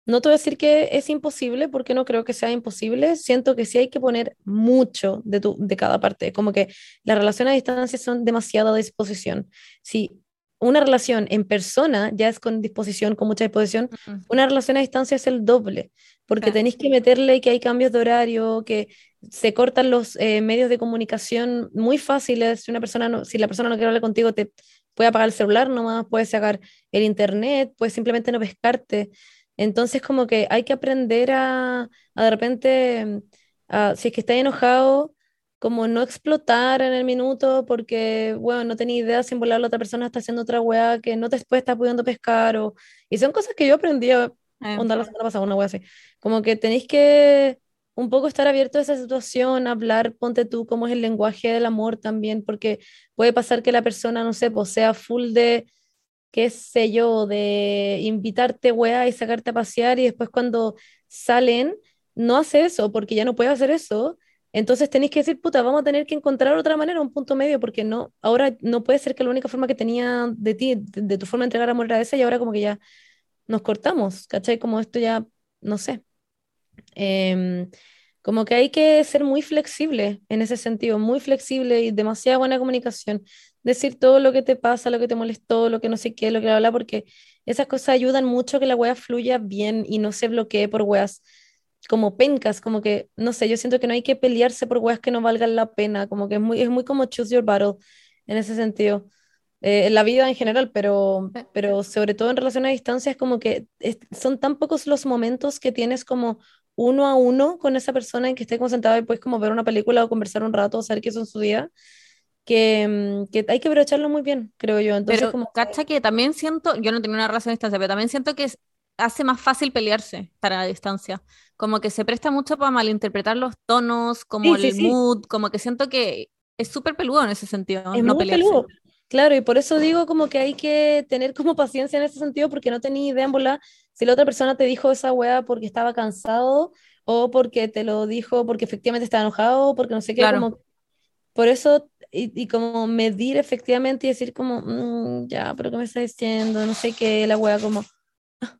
no te voy a decir que es imposible, porque no creo que sea imposible. Siento que sí hay que poner mucho de, tu, de cada parte. Como que las relaciones a distancia son demasiada disposición. Si una relación en persona ya es con disposición, con mucha disposición, una relación a distancia es el doble, porque Sí. tenéis que meterle que hay cambios de horario, que se cortan los eh, medios de comunicación muy fáciles. Si una persona no, si la persona no quiere hablar contigo, te puede apagar el celular nomás, puedes sacar el internet, puedes simplemente no pescarte. Entonces, como que hay que aprender a, a de repente, a- si es que estás enojado, como no explotar en el minuto, porque, bueno, no tenía idea si en volar la otra persona está haciendo otra weá que no te después está pudiendo pescar, o, y son cosas que yo aprendí a Eh, onda la semana pasada, una weá así. Como que tenéis que un poco estar abierto a esa situación, hablar, ponte tú cómo es el lenguaje del amor también, porque puede pasar que la persona, no sé, pues sea full de, qué sé yo, de invitarte, weá, y sacarte a pasear, y después cuando salen, no hace eso, porque ya no puede hacer eso. Entonces tenéis que decir, puta, vamos a tener que encontrar otra manera, un punto medio, porque no, ahora no puede ser que la única forma que tenía de ti, de, tu forma de entregar amor era esa, y ahora como que ya nos cortamos, ¿cachai? Como esto ya, no sé. Em, como que hay que ser muy flexible en ese sentido, muy flexible y demasiada buena comunicación. Decir todo lo que te pasa, lo que te molestó, lo que no sé qué, lo que habla, porque esas cosas ayudan mucho que la wea fluya bien y no se bloquee por weas como pencas, como que, no sé, yo siento que no hay que pelearse por weas que no valgan la pena, como que es muy, es muy como choose your battle en ese sentido. Eh, en la vida en general, pero, Sí. pero sobre todo en relación a distancia es como que es- son tan pocos los momentos que tienes como uno a uno con esa persona en que estés concentrado y puedes como ver una película o conversar un rato o saber qué son su día, que, mm, que hay que aprovecharlo muy bien, creo yo. Entonces, Pero, como cacha que también siento, yo no tengo una relación a distancia, pero también siento que es- hace más fácil pelearse para la distancia. Como que se presta mucho para malinterpretar los tonos, como Sí, sí, el sí. mood, como que siento que es súper peludo en ese sentido, Es no muy pelearse. peludo. Claro, y por eso digo como que hay que tener como paciencia en ese sentido, porque no tenía idea en volar si la otra persona te dijo esa weá porque estaba cansado o porque te lo dijo porque efectivamente estaba enojado, porque no sé qué, Claro. como por eso y, y como medir efectivamente y decir como, "Mm, ya, pero ¿qué me está diciendo? No sé qué, la weá como,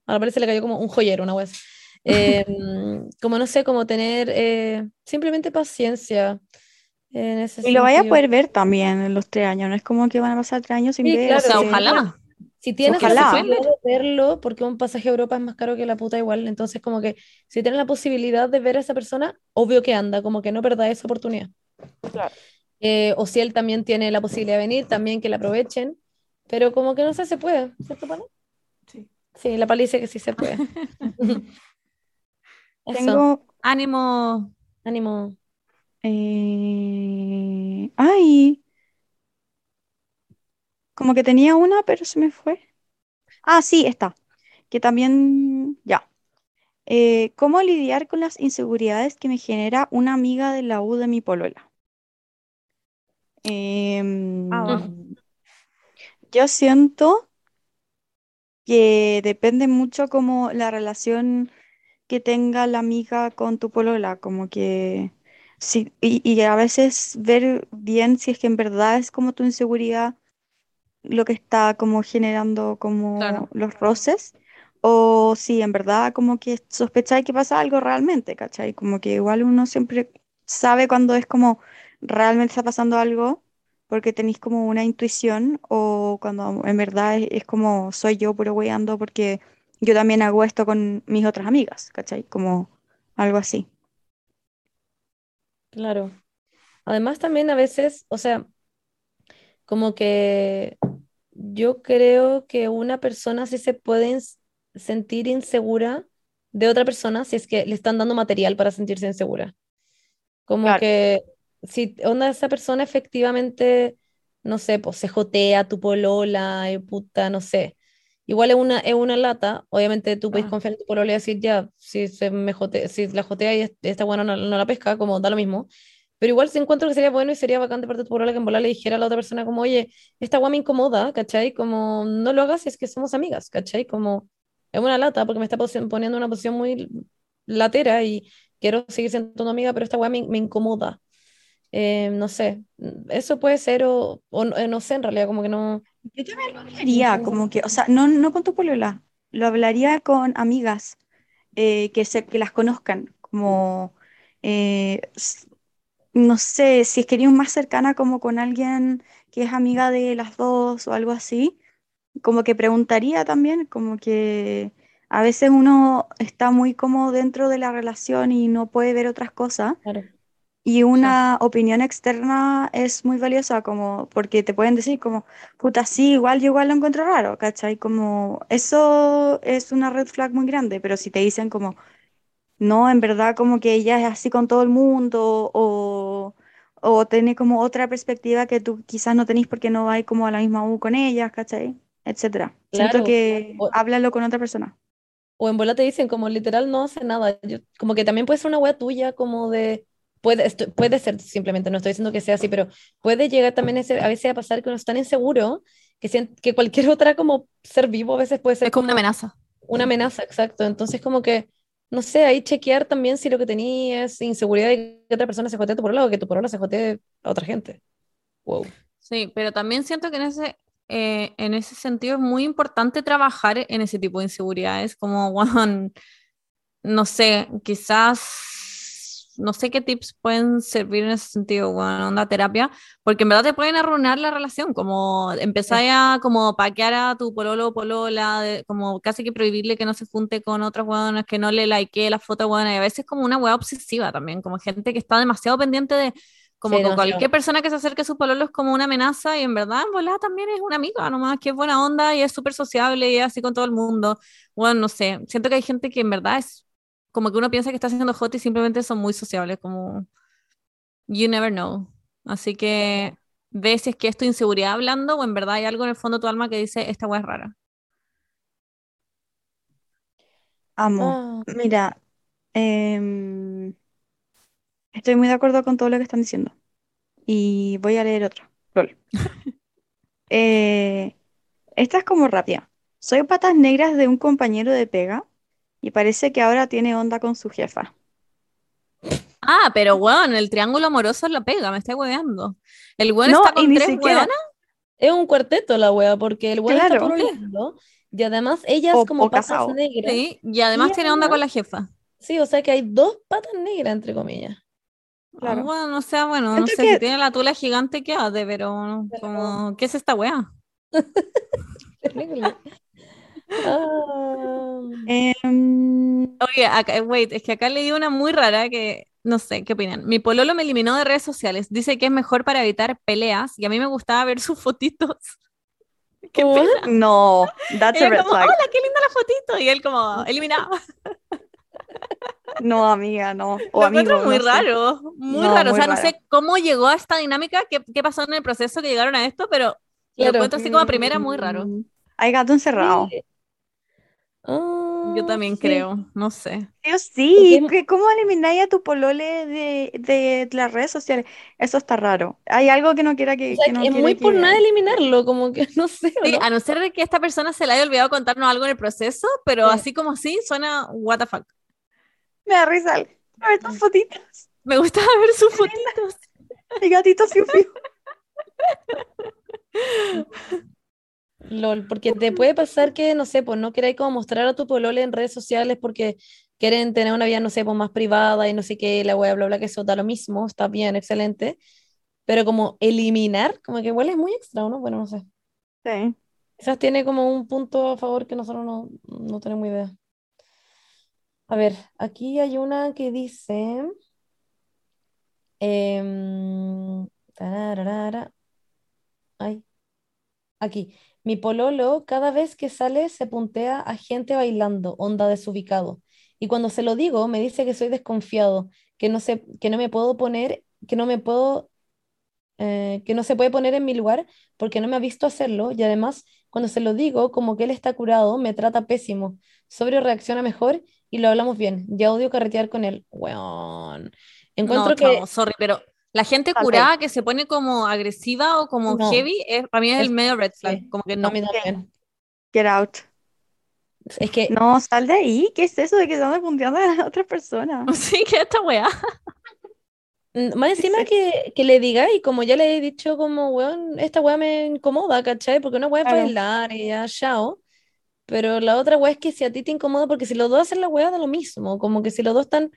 a la parece le cayó como un joyero, una weá así. Eh, como no sé, como tener eh, simplemente paciencia en ese Y lo vaya a poder ver también en los tres años, no es como que van a pasar tres años sin Sí, ver. claro, O sea, sí. ojalá. Si tienes la Ojalá. posibilidad de verlo, porque un pasaje a Europa es más caro que la puta igual, entonces como que si tienes la posibilidad de ver a esa persona, obvio que anda, como que no perdáis esa oportunidad. Claro. Eh, o si él también tiene la posibilidad de venir, también que la aprovechen. pero como que no sé, se puede, ¿cierto, Pali? Sí. La Pali dice que sí se puede. Tengo. Ánimo. ánimo. eh, Ay. Como que tenía una, pero se me fue. Ah, sí, está. Que también. Ya. Eh, ¿cómo lidiar con las inseguridades que me genera una amiga de la U de mi polola? Em, Ah, bueno. yo siento que depende mucho como la relación que tenga la amiga con tu polola, como que sí, y, y a veces ver bien si es que en verdad es como tu inseguridad lo que está como generando como Claro. los roces, o si en verdad como que sospecháis que pasa algo realmente, ¿cachai? Como que igual uno siempre sabe cuando es como realmente está pasando algo, porque tenéis como una intuición, o cuando en verdad es, es como soy yo puro weyando porque yo también hago esto con mis otras amigas, ¿cachai? Como algo así. Claro. Además también a veces, o sea, como que yo creo que una persona sí se puede sentir insegura de otra persona si es que le están dando material para sentirse insegura. Como Claro. que si onda esa persona efectivamente, no sé, pues se jotea tu polola, y puta, no sé. Igual es una, es una lata, obviamente tú puedes Ah. confiar en tu polola y decir, ya, si, se me jote- si la jotea y es- esta buena no, no la pesca, como da lo mismo. Pero igual sí encuentro que sería bueno y sería bacán de parte de tu polola que en bola le dijera a la otra persona como, oye, esta guay me incomoda, ¿cachai? Como, no lo hagas si es que somos amigas, ¿cachai? Como, es una lata porque me está poniendo en una posición muy latera y quiero seguir siendo tu amiga, pero esta guay me, me incomoda. Eh, no sé, eso puede ser o, o no, eh, no sé, en realidad, como que no... Yo también lo hablaría, como que, o sea, no, no con tu polola, lo hablaría con amigas eh, que, se, que las conozcan, como, eh, no sé, si es que eres más cercana como con alguien que es amiga de las dos o algo así, como que preguntaría también, como que a veces uno está muy como dentro de la relación y no puede ver otras cosas. Claro. Y una opinión externa es muy valiosa, como porque te pueden decir como, puta, sí, igual yo igual lo encuentro raro, ¿cachai? Como, eso es una red flag muy grande, pero si te dicen como, no, en verdad como que ella es así con todo el mundo, o, o tiene como otra perspectiva que tú quizás no tenés porque no vais como a la misma U con ellas, ¿cachai? Etcétera. Siento que O- háblalo con otra persona. O en bola te dicen como literal no hace nada. Yo- como que también puede ser una wea tuya, como de. Puede, esto- puede ser simplemente, no estoy diciendo que sea así, pero puede llegar también ese, a veces a pasar que uno es tan inseguro que, que cualquier otra como ser vivo a veces puede ser Es como una amenaza. una amenaza, exacto. Entonces como que, no sé, ahí chequear también si lo que tenías es inseguridad de que otra persona se jotee a tu porola o que tu porola se jotee a otra gente. Wow. Sí, pero también siento que en ese, eh, en ese sentido es muy importante trabajar en ese tipo de inseguridades, como, weón, no sé, quizás, no sé qué tips pueden servir en ese sentido, weón, onda terapia, porque en verdad te pueden arruinar la relación, como empezar a como paquear a tu pololo o polola, de- como casi que prohibirle que no se junte con otras weonas, que no le likee las fotos, weonas, y a veces como una weá obsesiva también, como gente que está demasiado pendiente de como Sí, que cualquier persona que se acerque a su pololo es como una amenaza y en verdad en volada también es una amiga nomás que es buena onda y es súper sociable y es así con todo el mundo. Bueno, no sé, siento que hay gente que en verdad es como que uno piensa que está haciendo hot y simplemente son muy sociables, como you never know. Así que ve si es que es tu inseguridad hablando o en verdad hay algo en el fondo de tu alma que dice esta weá es rara. Amo. Ah, Mira, em, estoy muy de acuerdo con todo lo que están diciendo. Y voy a leer otro. Lol. Eh, esta es como rápida. Soy patas negras de un compañero de pega y parece que ahora tiene onda con su jefa. Ah, pero weón, el triángulo amoroso la pega, me está hueveando. El weón No, está con tres siquiera. weonas. es un cuarteto la wea, porque el weón está pololeando y además ella O- es como o patas casado. negras. Sí, y además Y tiene onda con la jefa. Sí, o sea que hay dos patas negras, entre comillas. Claro. Ah, Bueno, o sea, bueno, no sé que- si tiene la tula gigante, quédate, pero como, ¿qué es esta wea? Ah, Em, Oye, acá, wait, es que acá leí una muy rara que no sé, ¿qué opinan? Mi pololo me eliminó de redes sociales. Dice que es mejor para evitar peleas y a mí me gustaba ver sus fotitos. Qué pena. No, that's a red como, flag. hola, qué linda la fotito. Y él como, eliminado. No, amiga, no. O Lo amigo, encuentro muy no raro, muy No, raro. o sea, no raro. sé cómo llegó a esta dinámica, qué, qué pasó en el proceso que llegaron a esto, pero lo encuentro así como a primera muy raro. Mm, Hay gato encerrado. Sí. Ah, Yo también sí. creo, no sé. Dios, sí, Porque- ¿cómo elimináis a tu polole de, de las redes sociales? Eso está raro. Hay algo que no quiera que, O sea, que no es muy por que- nada eliminarlo, como que no sé, ¿o Sí, no? a no ser de que esta persona se le haya olvidado contarnos algo en el proceso, pero Sí. así como así suena what the fuck. Me da risa. A ver tus fotitos. Me gusta ver sus fotitos. Mi gatito fiu fiu. LOL, porque te puede pasar que, no sé, pues no queráis como mostrar a tu polole en redes sociales porque quieren tener una vida, no sé, pues más privada y no sé qué, la wea, bla, bla, que eso da lo mismo, está bien, excelente. Pero como eliminar, como que igual es muy extra, ¿no? Bueno, no sé. Sí. Quizás tiene como un punto a favor que nosotros no, no tenemos idea. A ver, aquí hay una que dice. em, tararara, ay, aquí. Mi pololo, cada vez que sale, se puntea a gente bailando, onda desubicado. Y cuando se lo digo, me dice que soy desconfiado, que no sé, que no me puedo poner, que no me puedo, eh, que no se puede poner en mi lugar porque no me ha visto hacerlo. Y además, cuando se lo digo, como que él está curado, me trata pésimo. Sobrio reacciona mejor y lo hablamos bien. Ya odio carretear con él. Weón. Encuentro No, que chamo, sorry, pero la gente curada que se pone como agresiva o como No. heavy, es, para mí es el Es- medio red flag. sí, Como que no. Get out. Es que No, sal de ahí. ¿Qué es eso de que anda punteando a otras personas? Sí, que esta weá. Más encima que, que le diga, y como ya le he dicho, como, weón, esta weá me incomoda, ¿cachai? Porque una weá es bailar y ya, chao. Pero la otra weá es que si a ti te incomoda, porque si los dos hacen la weá da lo mismo, como que si los dos están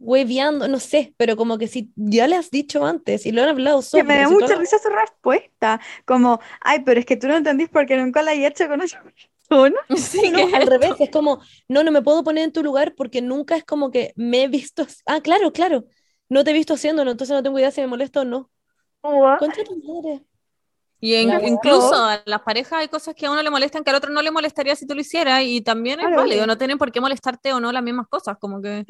hueveando, no sé, pero como que si ya le has dicho antes y lo han hablado Que sobre, me da mucha risa su respuesta. Como, ay, pero es que tú no entendís porque nunca la he hecho con otra persona. Sí, No, que al revés, es como, no, no me puedo poner en tu lugar porque nunca es como que me he visto. Ah, claro, claro, no te he visto haciéndolo, entonces no tengo idea si me molesta o no. Concha tu madre. Y en- incluso a las parejas hay cosas que a uno le molestan que al otro no le molestaría si tú lo hicieras y también es Claro. válido, no tienen por qué molestarte o no las mismas cosas, como que,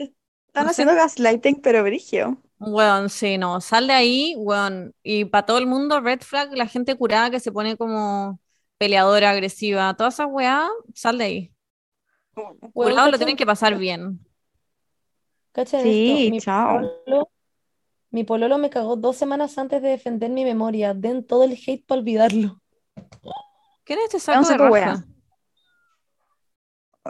Están No sé. haciendo gaslighting, pero brigio. weón, sí, no, sal de ahí, weón, y para todo el mundo, red flag, la gente curada que se pone como peleadora, agresiva, todas esas weá, sal de ahí. Weón, Curado lo cacha- tienen que pasar bien. cacha Sí, mi chao. pololo, mi pololo me cagó dos semanas antes de defender mi memoria. Den todo el hate para olvidarlo. ¿Quién es este saco de raja?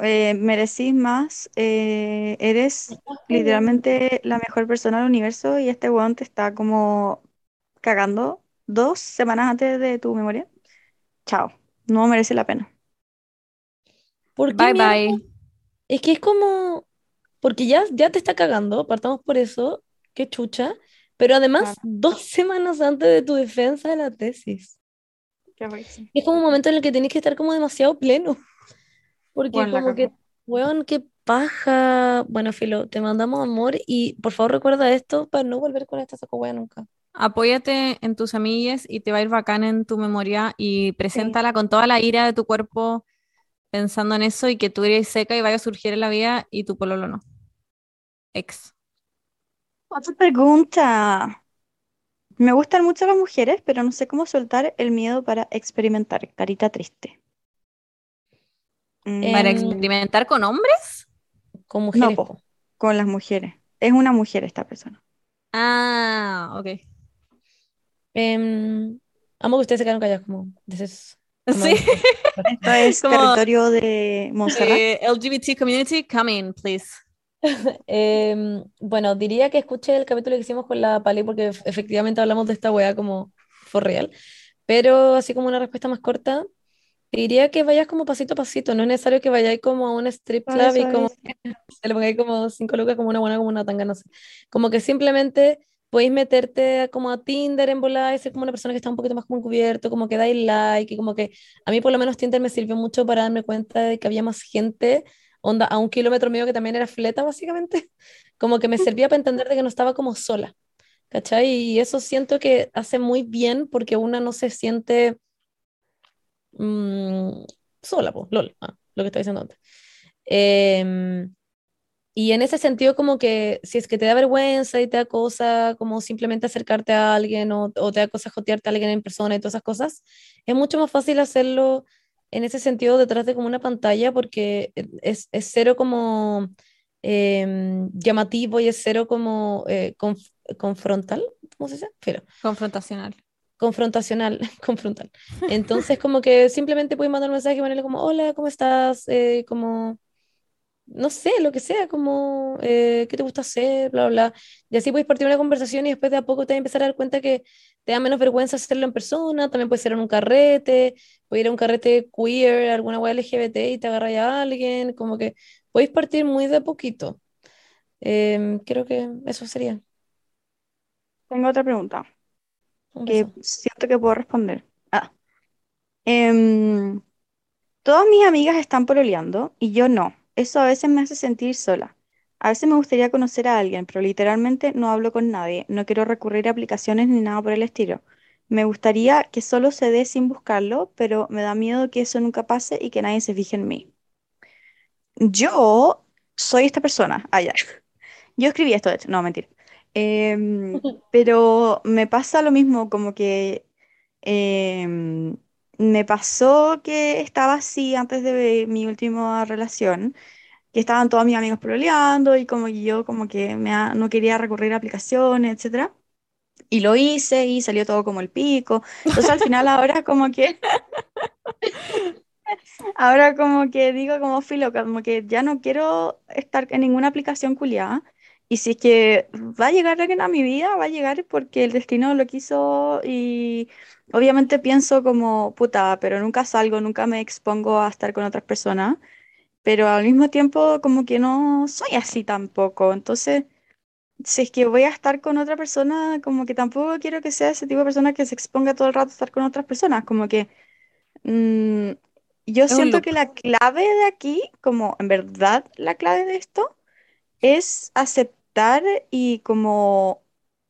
Eh, merecís más. eh, eres literalmente la mejor persona del universo y este weón te está como cagando dos semanas antes de tu memoria. Chao. No merece la pena. ¿Por qué Bye mierda? bye. Es que es como, porque ya, ya te está cagando, partamos por eso, qué chucha, pero además Claro. dos semanas antes de tu defensa de la tesis. Qué. Es como un momento en el que tenés que estar como demasiado pleno, porque la como que, weón, qué paja. Bueno, Filo, te mandamos amor y por favor recuerda esto para no volver con esta saco nunca. Apóyate en tus amigues y te va a ir bacán en tu memoria y preséntala con toda la ira de tu cuerpo pensando en eso y que tú eres seca y vaya a surgir en la vida y tu pololo no. Ex. Otra pregunta. Me gustan mucho las mujeres, pero no sé cómo soltar el miedo para experimentar. Carita triste. ¿Para Em, experimentar con hombres? Con mujeres. po. con las mujeres. Es una mujer esta persona. Ah, ok. Em, amo que ustedes se quedaron callados como, this is- como- Sí. Esto es Como- territorio de Montserrat. Eh, LGBT community, come in, please. Em, bueno, diría que escuché el capítulo que hicimos con la Pali porque ef- efectivamente hablamos de esta weá como for real. Pero así como una respuesta más corta, te diría que vayas como pasito a pasito. No es necesario que vayáis como a un strip club y como se le pongáis como cinco lucas como una buena, como una tanga, no sé. Como que simplemente podéis meterte como a Tinder en volada y ser como una persona que está un poquito más como encubierto, como que dais like y como que a mí por lo menos Tinder me sirvió mucho para darme cuenta de que había más gente, onda, a un kilómetro mío que también era fleta básicamente, como que me servía para entender de que no estaba como sola, ¿cachai? Y eso siento que hace muy bien porque una no se siente mm, sola, pues, LOL, ah, lo que estaba diciendo antes. Em, y en ese sentido, como que si es que te da vergüenza y te da cosa como simplemente acercarte a alguien o, o te da cosa jotearte a alguien en persona y todas esas cosas, es mucho más fácil hacerlo en ese sentido detrás de como una pantalla porque es, es cero como em, llamativo y es cero como eh, conf- confrontal, ¿cómo se dice? Pero, Confrontacional. Confrontacional, confrontal. Entonces, como que simplemente puedes mandar un mensaje y ponerle como, hola, ¿cómo estás? Eh, como no sé, lo que sea, como eh, qué te gusta hacer, bla, bla. Y así puedes partir una conversación y después de a poco te vas a empezar a dar cuenta que te da menos vergüenza hacerlo en persona, también puede ser en un carrete, puede ir a un carrete queer, alguna web LGBT y te agarra a alguien, como que podéis partir muy de a poquito. Em, creo que eso sería Tengo otra pregunta un que siento que puedo responder. Ah. Em, todas mis amigas están pololeando y yo no. Eso a veces me hace sentir sola. A veces me gustaría conocer a alguien, pero literalmente no hablo con nadie. No quiero recurrir a aplicaciones ni nada por el estilo. Me gustaría que solo se dé sin buscarlo, pero me da miedo que eso nunca pase y que nadie se fije en mí. Yo soy esta persona. Ah, ya. Yo escribí esto, de hecho. No, mentira. Em, pero me pasa lo mismo, como que em, me pasó que estaba así antes de mi última relación, que estaban todos mis amigos pololeando y como yo como que me ha- no quería recurrir a aplicaciones, etcétera. Y lo hice y salió todo como el pico. Entonces al final ahora como que Ahora como que digo como filo, como que ya no quiero estar en ninguna aplicación culiada. Y si es que va a llegar alguien a mi vida, va a llegar porque el destino lo quiso y obviamente pienso como puta, pero nunca salgo, nunca me expongo a estar con otras personas, pero al mismo tiempo como que no soy así tampoco. Entonces, si es que voy a estar con otra persona, como que tampoco quiero que sea ese tipo de persona que se exponga todo el rato a estar con otras personas, como que... Mm, yo Es siento que la clave de aquí, como en verdad la clave de esto, es aceptar y como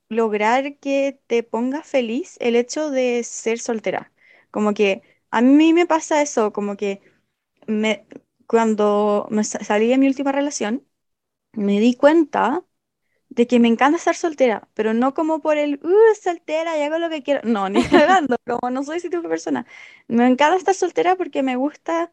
lograr que te ponga feliz el hecho de ser soltera. Como que a mí me pasa eso, como que me, cuando salí de mi última relación, me di cuenta de que me encanta estar soltera, pero no como por el, uh, soltera y hago lo que quiero. No, ni cagando, como no soy ese tipo de persona. Me encanta estar soltera porque me gusta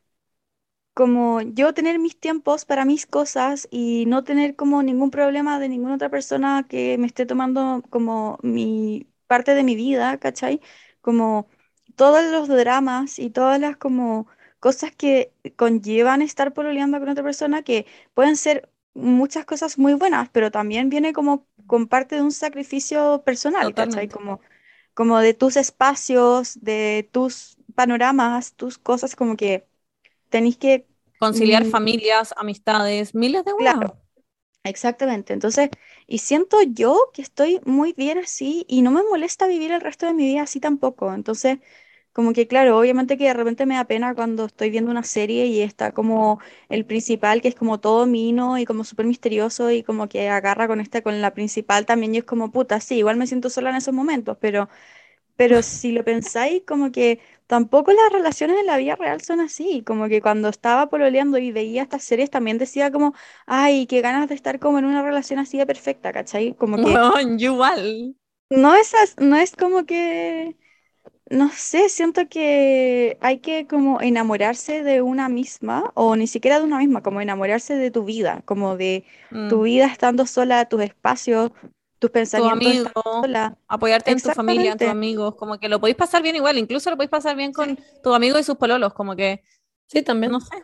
como yo tener mis tiempos para mis cosas y no tener como ningún problema de ninguna otra persona que me esté tomando como mi parte de mi vida, ¿cachai? Como todos los dramas y todas las como cosas que conllevan estar pololeando con otra persona que pueden ser muchas cosas muy buenas, pero también viene como con parte de un sacrificio personal, ¿cachai? Totalmente. Como, como de tus espacios, de tus panoramas, tus cosas como que tenéis que Conciliar Mm, familias, amistades, miles de weas. claro, exactamente. Entonces, y siento yo que estoy muy bien así y no me molesta vivir el resto de mi vida así tampoco. Entonces, como que claro, obviamente que de repente me da pena cuando estoy viendo una serie y está como el principal que es como todo mino y como súper misterioso y como que agarra con esta, con la principal también y es como puta, sí, igual me siento sola en esos momentos, pero pero si lo pensáis, como que tampoco las relaciones en la vida real son así. Como que cuando estaba pololeando y veía estas series también decía como, ay, qué ganas de estar como en una relación así de perfecta, ¿cachai? Como que yo igual. no es, no es como que, no sé, siento que hay que como enamorarse de una misma, o ni siquiera de una misma, como enamorarse de tu vida, como de tu Mm. vida estando sola, tus espacios, tus Tu pensamientos amigo, apoyarte en tu familia, en tus amigos, como que lo podéis pasar bien igual, incluso lo podéis pasar bien Sí. con tus amigos y sus pololos, como que, Sí, también. no sé.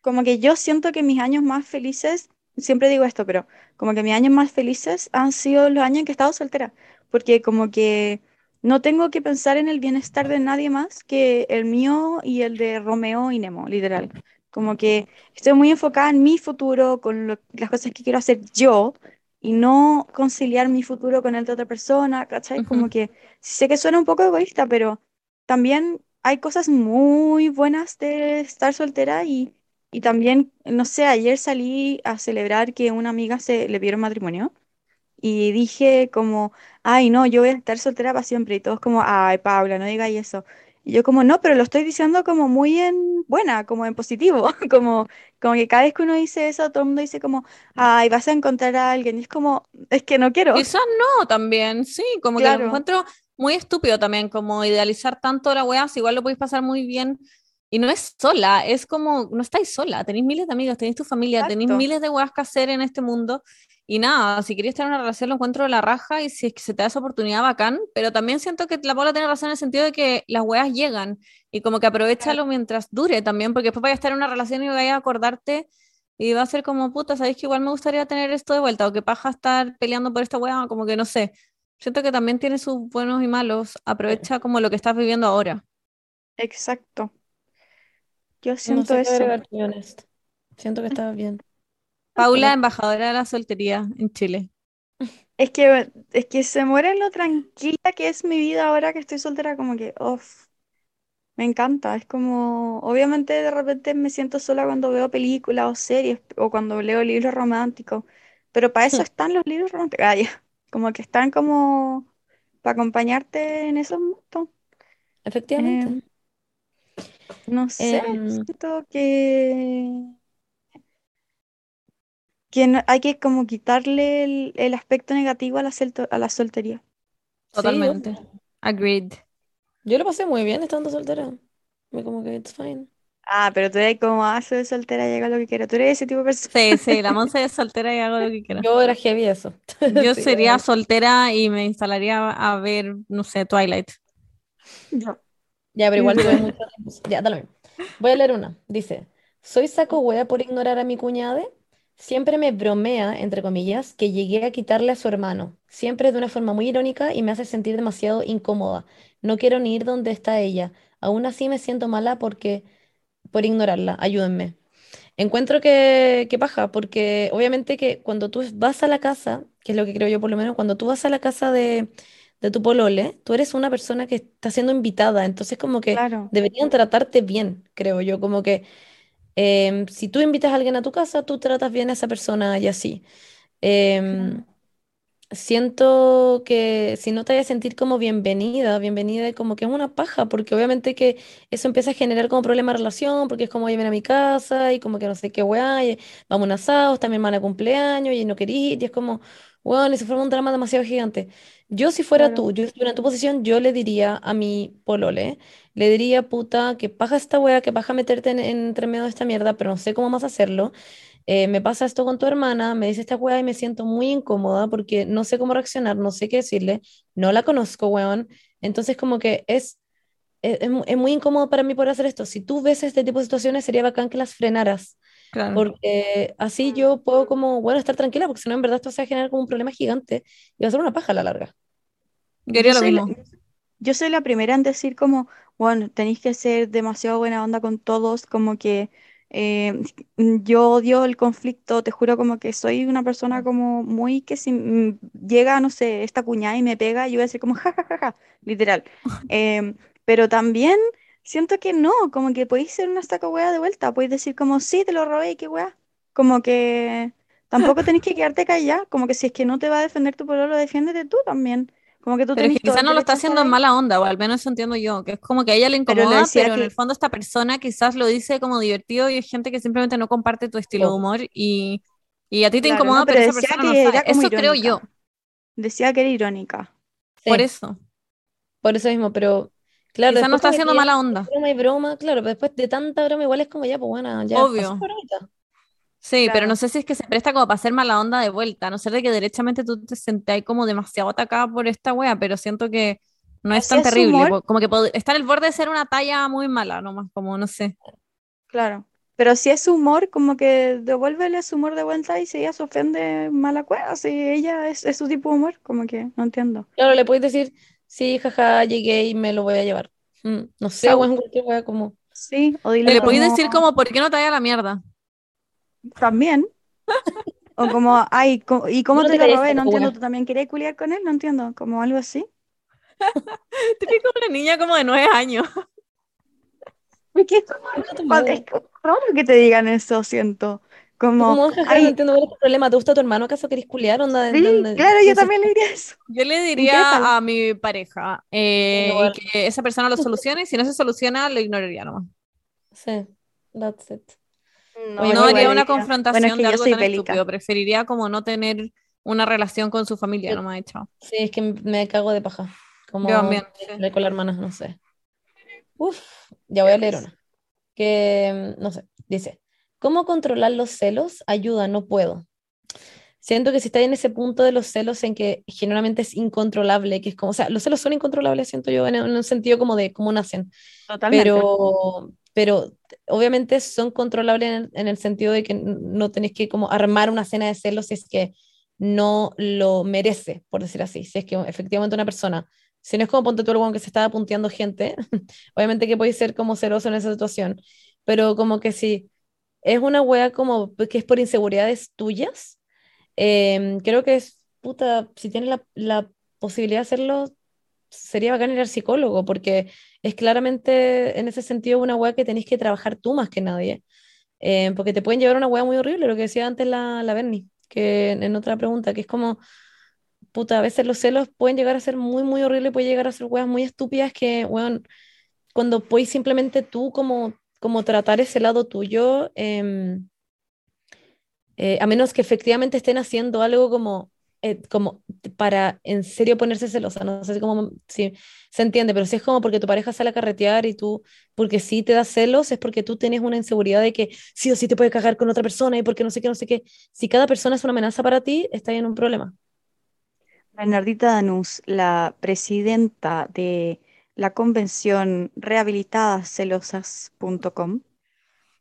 como que yo siento que mis años más felices, siempre digo esto, pero como que mis años más felices han sido los años en que he estado soltera, porque como que no tengo que pensar en el bienestar de nadie más que el mío y el de Romeo y Nemo, literal. Como que estoy muy enfocada en mi futuro, con lo- las cosas que quiero hacer yo, y no conciliar mi futuro con el de otra persona, ¿cachai? Como que sé que suena un poco egoísta, pero también hay cosas muy buenas de estar soltera y y también, no sé, ayer salí a celebrar que una amiga se le vieron matrimonio y dije como, ay, no, yo voy a estar soltera para siempre. Y todos como, ay, Paula, no digas eso. Y yo como, no, pero lo estoy diciendo como muy en buena, como en positivo, como, como que cada vez que uno dice eso, todo el mundo dice como, ay, vas a encontrar a alguien. Y es como, es que no quiero. Quizás no también, sí, como que Claro. lo encuentro muy estúpido también, como idealizar tanto la weá, si igual lo podéis pasar muy bien. Y no es sola, es como, no estáis sola, tenéis miles de amigos, tenéis tu familia, tenéis miles de weas que hacer en este mundo. Y nada, si queréis tener una relación, lo encuentro de la raja y si es que se te da esa oportunidad, bacán. Pero también siento que la Paula tiene razón en el sentido de que las weas llegan y como que aprovechalo mientras dure también, porque después vayas a estar en una relación y vayas a acordarte y va a ser como, puta, ¿sabéis que igual me gustaría tener esto de vuelta? O que paja estar peleando por esta wea, como que no sé. Siento que también tiene sus buenos y malos. Aprovecha como lo que estás viviendo ahora. Exacto. Yo No siento sé eso. agregar. Siento que estaba bien. Paula, embajadora de la soltería en Chile. Es que, es que se muere lo tranquila que es mi vida ahora que estoy soltera, como que, uff, me encanta. Es como, obviamente de repente me siento sola cuando veo películas o series o cuando leo libros románticos, pero para eso están los libros románticos. Ah, ya. Como que están como para acompañarte en esos momentos. Efectivamente. Eh, no sé, Em, siento que, que no- hay que como quitarle el, el aspecto negativo a la, celto- a la soltería. Sí, Totalmente. obvio. Agreed. Yo lo pasé muy bien estando soltera. Me como que it's fine. Ah, pero tú eres como, ah, soy soltera, llega lo que quiero. Tú eres ese tipo de persona. Sí, sí, la Monse es soltera y hago lo que quiera. Yo era heavy eso. Yo Sí, sería era- soltera y me instalaría a ver, no sé, Twilight. Yo. Ya, pero igual tuve mucho tiempo. Ya, dale. Voy a leer una. Dice, soy saco wea por ignorar a mi cuñade. Siempre me bromea, entre comillas, que llegué a quitarle a su hermano. Siempre de una forma muy irónica y me hace sentir demasiado incómoda. No quiero ni ir donde está ella. Aún así me siento mala porque por ignorarla. Ayúdenme. Encuentro que, que paja, porque obviamente que cuando tú vas a la casa, que es lo que creo yo por lo menos, cuando tú vas a la casa de, de tu polole, tú eres una persona que está siendo invitada, entonces como que Claro. deberían tratarte bien, creo yo, como que em, si tú invitas a alguien a tu casa, tú tratas bien a esa persona y así. Em, siento que si no te vayas a sentir como bienvenida, bienvenida como que es una paja, porque obviamente que eso empieza a generar como problema de relación, porque es como, oye, ven a mi casa y como que no sé qué weá, y vamos a un asado, está mi hermana de cumpleaños y no quería ir, y es como, bueno, y se forma un drama demasiado gigante. Yo si fuera Claro. tú, yo estuviera en tu posición, yo le diría a mi polole, le diría, puta, que paja esta weá, que paja meterte en, entre medio de esta mierda, pero no sé cómo más hacerlo eh, me pasa esto con tu hermana, me dice esta weá y me siento muy incómoda porque no sé cómo reaccionar, no sé qué decirle, no la conozco, weón. Entonces como que es, es, es es muy incómodo para mí poder hacer esto. Si tú ves este tipo de situaciones, sería bacán que las frenaras, Claro. porque así yo puedo como, bueno, estar tranquila, porque si no, en verdad esto se va a generar como un problema gigante y va a ser una paja a la larga. Yo haría Yo lo soy la, mismo. yo soy la primera en decir como, bueno, tenéis que ser demasiado buena onda con todos, como que eh, yo odio el conflicto, te juro como que soy una persona como muy que si mm, llega, no sé, esta cuñada y me pega, yo voy a decir como, ja, ja, ja, ja, literal. Em, pero también siento que no, como que podéis ser una saca hueá de vuelta, podéis decir como, sí, te lo robé y qué hueá. Como que tampoco tenéis que quedarte callada, como que si es que no te va a defender tu pueblo, defiéndete tú también. Como que tú Pero es tenés que el no lo está haciendo en mala onda, o al menos eso entiendo yo, que es como que a ella le Pero incomoda, decía pero en que- el fondo esta persona quizás lo dice como divertido y es gente que simplemente no comparte tu estilo de Oh. humor y, y a ti te Claro, incomoda, no, pero pero esa persona no que sabe. era como Eso creo yo, irónica. Decía que era irónica. por Sí, eso. por eso mismo, pero claro, Quizás no está haciendo mala onda. broma y broma, claro, pero después de tanta broma igual es como ya, pues bueno, ya Obvio. Sí, pero no Claro. sé si es que se presta como para hacer mala onda de vuelta, a no ser de que derechamente tú te sentáis como demasiado atacada por esta wea, pero siento que no es tan es terrible, humor. como que está en el borde de ser una talla muy mala, nomás, como no sé. Claro. Pero si es humor, como que devuélvele su humor de vuelta y si ella se ofende, mala cueva. Si ella es, es su tipo de humor, como que no entiendo. Claro, le puedes decir, sí, jaja, llegué y me lo voy a llevar. Mm, no sé, Chau. weón, cualquier wea como... Sí, o dile le podéis como decir como, ¿por qué no te vayas a la mierda? también. O como, ay, ¿y cómo No te te lo robé? No entiendo. ¿tú también querías culiar con él? No entiendo, como algo así. Típico una niña como de nueve años. Es que es como- es como raro que te digan eso, siento. Como, Como, jaja, ay, no entiendo cuál es tu problema. ¿Te gusta tu hermano? ¿Acaso querés culiar? Onda, sí, ¿dónde- claro, yo también le diría eso. Yo le diría a mi pareja eh, y que esa persona lo solucione y si no se soluciona, lo ignoraría nomás. Sí, that's it. No, Oye, no haría una confrontación bueno, es que de algo tan bélica. estúpido. Preferiría como no tener una relación con su familia, Yo- no me ha hecho. Sí, es que me cago de paja. Como Yo también, sí. con la hermana, no sé. Uf, ya voy a leer una. Que, mm, no sé, dice, ¿cómo controlar los celos? Ayuda, no puedo. Siento que si está en ese punto de los celos en que generalmente es incontrolable, que es como, o sea, los celos son incontrolables, siento yo, en, en un sentido como de cómo nacen, Totalmente. pero, pero obviamente son controlables en, en el sentido de que no tenés que como armar una escena de celos si es que no lo merece, por decir así, si es que efectivamente una persona, si no es como ponte tú el que se estaba punteando gente, obviamente que puede ser como celoso en esa situación, pero como que si es una wea como que es por inseguridades tuyas, em, creo que es, puta, si tienes la, la posibilidad de hacerlo, sería bacán ir al psicólogo, porque es claramente en ese sentido una wea que tenés que trabajar tú más que nadie, eh, porque te pueden llevar una wea muy horrible, lo que decía antes la, la Bernie, que en, otra pregunta, que es como, puta, a veces los celos pueden llegar a ser muy, muy horribles, pueden llegar a ser weas muy estúpidas que, weón, cuando puedes simplemente tú como, como tratar ese lado tuyo, em, eh, a menos que efectivamente estén haciendo algo como, eh, como para en serio ponerse celosa, no sé cómo si se entiende, pero si es como porque tu pareja sale a carretear y tú, porque sí te da celos, es porque tú tienes una inseguridad de que sí o sí te puede cagar con otra persona y porque no sé qué, no sé qué. Si cada persona es una amenaza para ti, está en un problema. Bernardita Danús, la presidenta de la convención rehabilitadascelosas.com,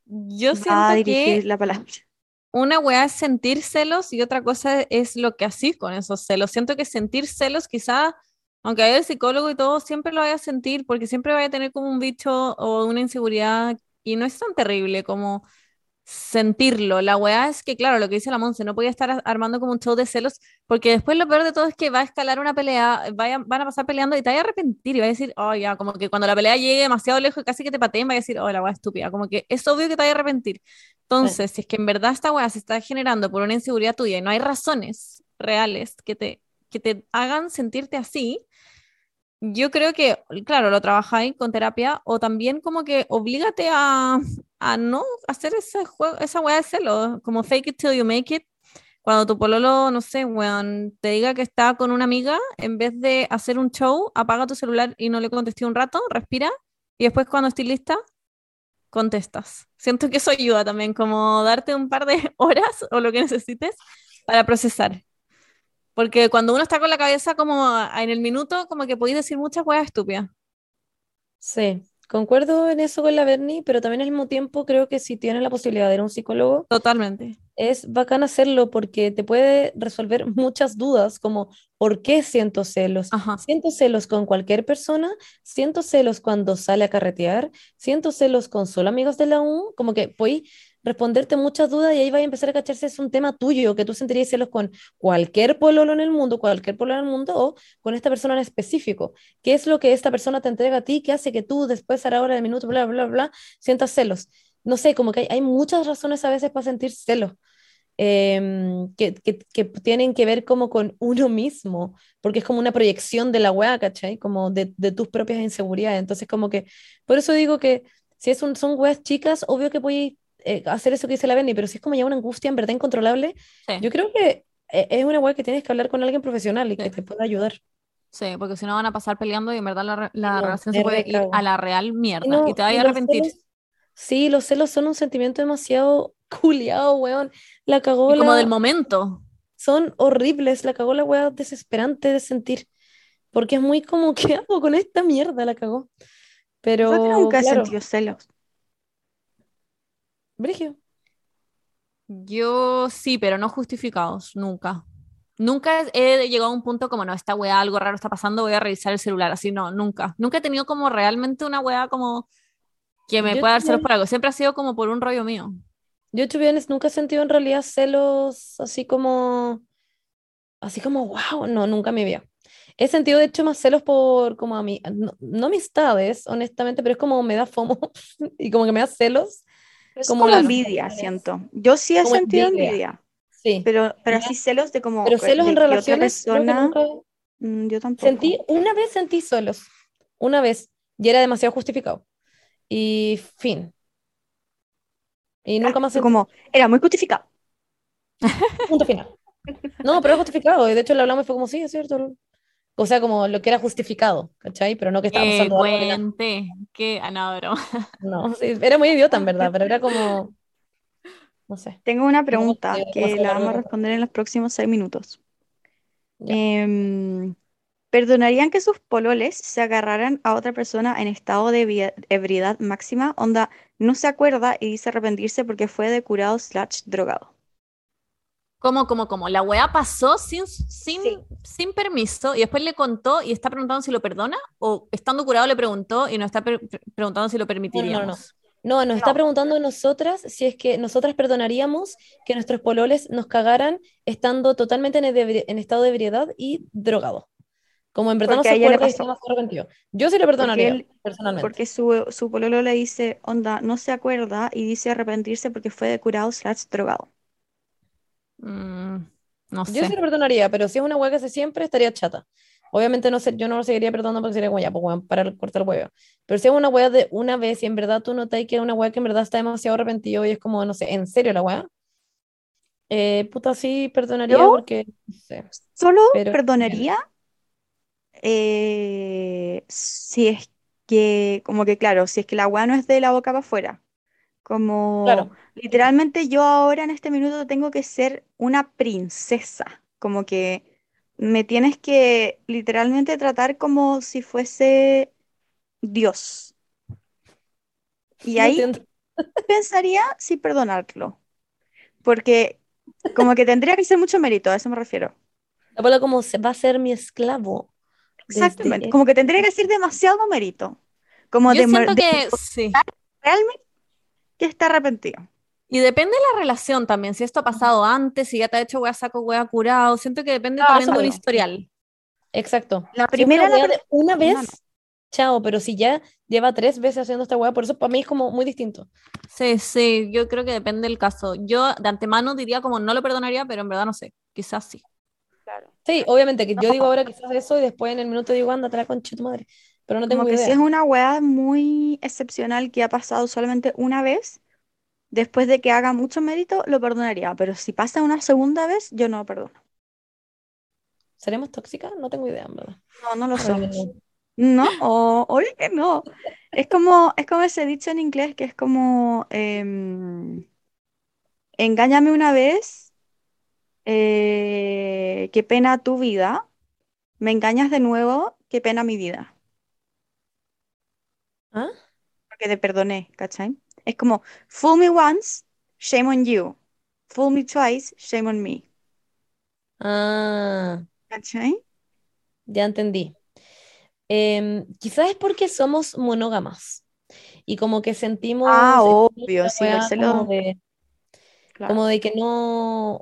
Yo a siento dirigir que la palabra. una weá es sentir celos y otra cosa es lo que así con esos celos. Siento que sentir celos quizá, aunque haya el psicólogo y todo, siempre lo vaya a sentir porque siempre vaya a tener como un bicho o una inseguridad y no es tan terrible como sentirlo. La weá es que, claro, lo que dice la Monse, no podía estar armando como un show de celos porque después lo peor de todo es que va a escalar una pelea, vaya, van a pasar peleando y te vas a arrepentir y vas a decir, oh, ya, como que cuando la pelea llegue demasiado lejos y casi que te pateen, vas a decir, oh, la weá estúpida. Como que es obvio que te vas a arrepentir. Entonces, si es que en verdad esta weá se está generando por una inseguridad tuya y no hay razones reales que te, que te hagan sentirte así, yo creo que, claro, lo trabajáis con terapia o también como que oblígate a, a no hacer ese juego, esa weá de celo, como fake it till you make it. Cuando tu pololo, no sé, weón, te diga que está con una amiga, en vez de hacer un show, apaga tu celular y no le contesté un rato, respira, y después cuando estés lista, contestas. Siento que eso ayuda también, como darte un par de horas o lo que necesites para procesar. Porque cuando uno está con la cabeza como en el minuto, como que podéis decir muchas weas estúpidas. Sí, concuerdo en eso con la Bernie, pero también al mismo tiempo creo que si tienes la posibilidad de ir a un psicólogo, Totalmente. es bacán hacerlo porque te puede resolver muchas dudas, como ¿por qué siento celos? Ajá. Siento celos con cualquier persona, siento celos cuando sale a carretear, siento celos con solo amigos de la U, como que puedes responderte muchas dudas y ahí va a empezar a cacharse es un tema tuyo, que tú sentirías celos con cualquier pololo en el mundo, cualquier pololo en el mundo o con esta persona en específico. ¿Qué es lo que esta persona te entrega a ti que hace que tú después a la hora del minuto, bla, bla, bla, sientas celos? No sé, como que hay, muchas razones a veces para sentir celos. em, que, que, tienen que ver como con uno mismo, porque es como una proyección de la weá, ¿cachai? Como de, tus propias inseguridades. Entonces, como que, por eso digo que si es un, son weas chicas, obvio que voy a hacer eso que dice la Benny, pero si es como ya una angustia en verdad incontrolable, Sí. yo creo que eh, es una wea que tienes que hablar con alguien profesional y que Sí. te pueda ayudar. Sí, porque si no van a pasar peleando y en verdad la, la No, relación se puede ir a la real mierda Y no, y te vas a arrepentir. celos- sí, los celos son un sentimiento demasiado culiado, weón. La cagó Y como la- del momento. son horribles, la cagó la wea desesperante de sentir, porque es muy como, ¿qué hago con esta mierda? La cagó. Pero, que nunca he claro, sentido celos. Brigio. Yo sí, pero no justificados, nunca. Nunca he llegado a un punto como, no, esta weá, algo raro está pasando, voy a revisar el celular. Así, no, nunca. Nunca he tenido como realmente una weá como que me Yo pueda dar celos por algo. Siempre ha sido como por un rollo mío. Yo, to honest, nunca he sentido en realidad celos así como, así como, wow, no, nunca me había. He sentido, de hecho, más celos por como a mí, no, no amistades, honestamente, pero es como me da fomo y como que me da celos Es Como como, envidia, mujeres. siento. Yo sí he Como sentido envidia. envidia, Sí. pero, pero así celos de como Pero celos de en que persona, nunca mm, yo tampoco. sentí, una vez sentí celos, una vez, y era demasiado justificado. Y fin. Y nunca más Fue sentí como, era muy justificado. punto final. No, pero es justificado, y de hecho le hablamos y fue como, sí, es cierto. O sea, como lo que era justificado, ¿cachai? Pero no que estaba Que pasando algo nada. cuente, que, ah, no, broma. No, sí, era muy idiota en verdad, pero era como, no sé. Tengo una No, pregunta sí, que la vamos a responder en los próximos seis minutos. Em, ¿perdonarían que sus pololes se agarraran a otra persona en estado de ebriedad máxima? Onda, no se acuerda y dice arrepentirse porque fue de curado slash drogado. ¿Cómo, cómo, cómo? La weá pasó sin, sin, Sí. sin permiso y después le contó y está preguntando si lo perdona o estando curado le preguntó y no está pre- pre- preguntando si lo No, no, no. permitiríamos. No, nos está No. preguntando a nosotras si es que nosotras perdonaríamos que nuestros pololes nos cagaran estando totalmente en, en estado de ebriedad y drogado. Como en verdad no Porque se a ella le acuerda y está arrepentido. Yo sí lo perdonaría, él- personalmente. Porque su, su pololo le dice, onda, no se acuerda y dice arrepentirse porque fue de curado slash drogado. Mm, no Yo sí sé. lo perdonaría, pero si es una hueá que hace siempre, estaría chata. Obviamente no sé, yo no lo seguiría perdonando porque sería como ya, pues weón, para cortar el huevo. Pero si es una hueá de una vez y en verdad tú notas que es una hueá que en verdad está demasiado arrepentido y es como, no sé, en serio la hueá, eh, puta, sí perdonaría ¿Yo? porque, no sé. Solo Pero- perdonaría eh, si es que, como que claro, si es que la agua no es de la boca para afuera. Como Claro. literalmente yo ahora en este minuto tengo que ser una princesa. Como que me tienes que literalmente tratar como si fuese Dios. Y ahí entiendo. pensaría si perdonarlo. Porque como que tendría que ser mucho mérito, a eso me refiero. La como se va a ser mi esclavo. desde Exactamente, el- como que tendría que ser demasiado mérito. Como Yo de, mer- siento de que sí. realmente que está arrepentido. Y depende de la relación también, si esto ha pasado antes, si ya te ha hecho wea saco, wea curado, siento que depende No, también de un obvio. historial. Exacto. La Si primera una la una vez, chao, pero si ya lleva tres veces haciendo esta hueá, por eso para mí es como muy distinto. Sí, sí, yo creo que depende del caso. Yo de antemano diría como no lo perdonaría, pero en verdad no sé, quizás sí. Claro. Sí, obviamente que yo digo ahora quizás eso y después en el minuto digo, ándate la concha de tu madre. Pero no tengo Como que idea. si es una weá muy excepcional que ha pasado solamente una vez, después de que haga mucho mérito, lo perdonaría. Pero si pasa una segunda vez, yo no lo perdono. ¿Seremos tóxicas? No tengo idea, en verdad. No, no lo somos. no. O- obvio que no. Es como, es como ese dicho en inglés que es como em, engáñame una vez, eh, qué pena tu vida. Me engañas de nuevo, qué pena mi vida. ¿Ah? Porque te perdoné, ¿cachai? Es como, fool me once, shame on you. Fool me twice, shame on me. Ah, ¿Cachai? ya entendí. Em, quizás es porque somos monógamas y como que sentimos Ah, obvio, sí, claro. como de que no,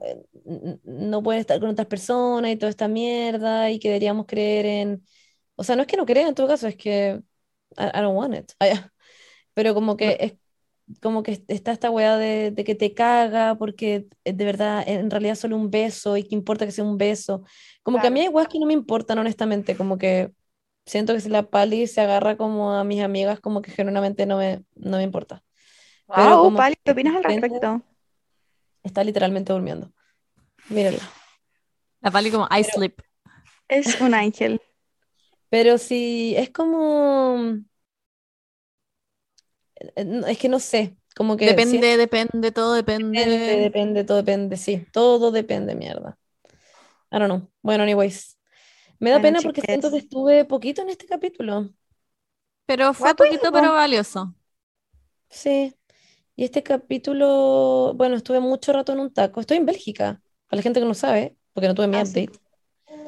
no pueden estar con otras personas y toda esta mierda y que deberíamos creer en... O sea, no es que no crean en todo caso, es que I, I don't want it. Pero como que es como que está esta weá de, de que te caga porque eh, de verdad en realidad solo un beso y que importa que sea un beso. Como que a mí Claro. hay weas que no me importan honestamente, como que siento que si la pali se agarra como a mis amigas, como que genuinamente no me, no me importa. Pero Wow, como Pali, ¿qué opinas al respecto? está literalmente durmiendo. Mírenla. La pali como I sleep. Es un ángel. Pero sí, es como... eh, Es que no sé, como que si es- Depende, depende, todo depende, depende. depende, todo depende, sí, todo depende, mierda. I don't know. Bueno, anyways. Me da Bueno, pena porque siento que estuve poquito en este capítulo. Pero fue What poquito, pero valioso. Sí. Y este capítulo, bueno, estuve mucho rato en un taco. Estoy en Bélgica, para la gente que no sabe, porque no tuve mi Ah, sí.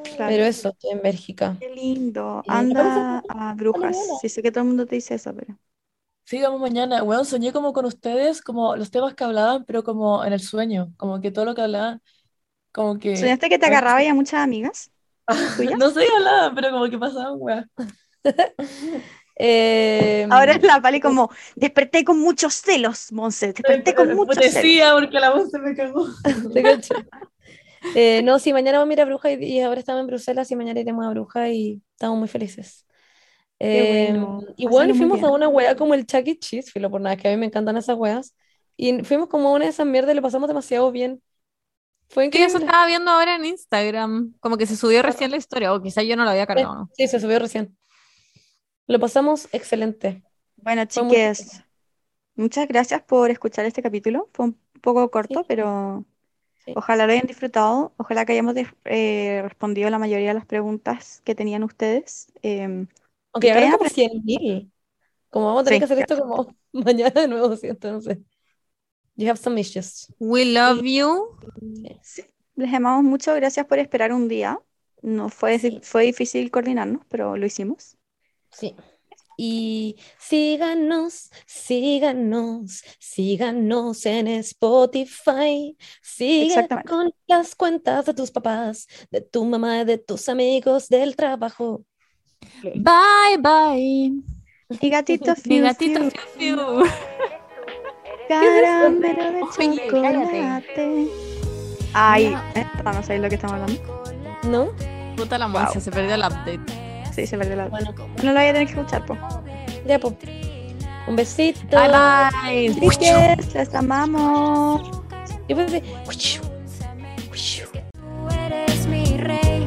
Claro. Pero eso, estoy en Bélgica. Qué lindo. Anda a brujas. Sí, sé que todo el mundo te dice eso, pero. Sí, vamos mañana. Weón, soñé como con ustedes, como los temas que hablaban, pero como en el sueño, como que todo lo que hablaban, como que... ¿Soñaste que te agarraba y a muchas amigas? No sé qué hablaban, pero como que pasaban, weón. Eh, Ahora es la Pali como, desperté con muchos celos, Monse, desperté con muchos celos. Decía porque la voz se me cagó. Eh, no, sí, mañana vamos a ir a Bruja y, y ahora estamos en Bruselas y mañana iremos a Bruja y estamos muy felices. Eh, bueno, y bueno, fuimos a una wea como el Chuck E. Cheese, filo por nada, que a mí me encantan esas weas. Y fuimos como a una de esas mierdas y lo pasamos demasiado bien. Fue Sí, eso increíble. estaba viendo ahora en Instagram. Como que se subió recién la historia, o quizás yo no lo había cargado, ¿no? Sí, se subió recién. Lo pasamos excelente. Bueno, chiques, muchas gracias por escuchar este capítulo. Fue un poco corto, Sí. pero Sí. ojalá lo hayan disfrutado. Ojalá que hayamos eh, respondido la mayoría de las preguntas que tenían ustedes. Em, Aunque Y llegaron que como hayan 100.000. Como vamos a tener Sí, que hacer esto como mañana de nuevo, siento, no sé. You have some issues. We love you. sí, les amamos mucho. Gracias por esperar un día. No fue, Sí. fue difícil coordinarnos, pero lo hicimos. Sí. Y síganos, síganos, síganos en Spotify. Sigue Exactamente. con las cuentas de tus papás, de tu mamá, de tus amigos, del trabajo. Bye, bye. Mi gatito Mi fiu, gatito fiu, fiu, fiu. caramelo de Oye, chocolate. Ay, esta no sabéis lo que estamos hablando. ¿No? Puta la Monse, se perdió el update. Sí, se perdió la voz. Bueno, no lo voy a tener que escuchar, po. Ya, po. Un besito. Bye, bye. Chiques, las amamos. Yo pensé... Tú eres mi rey.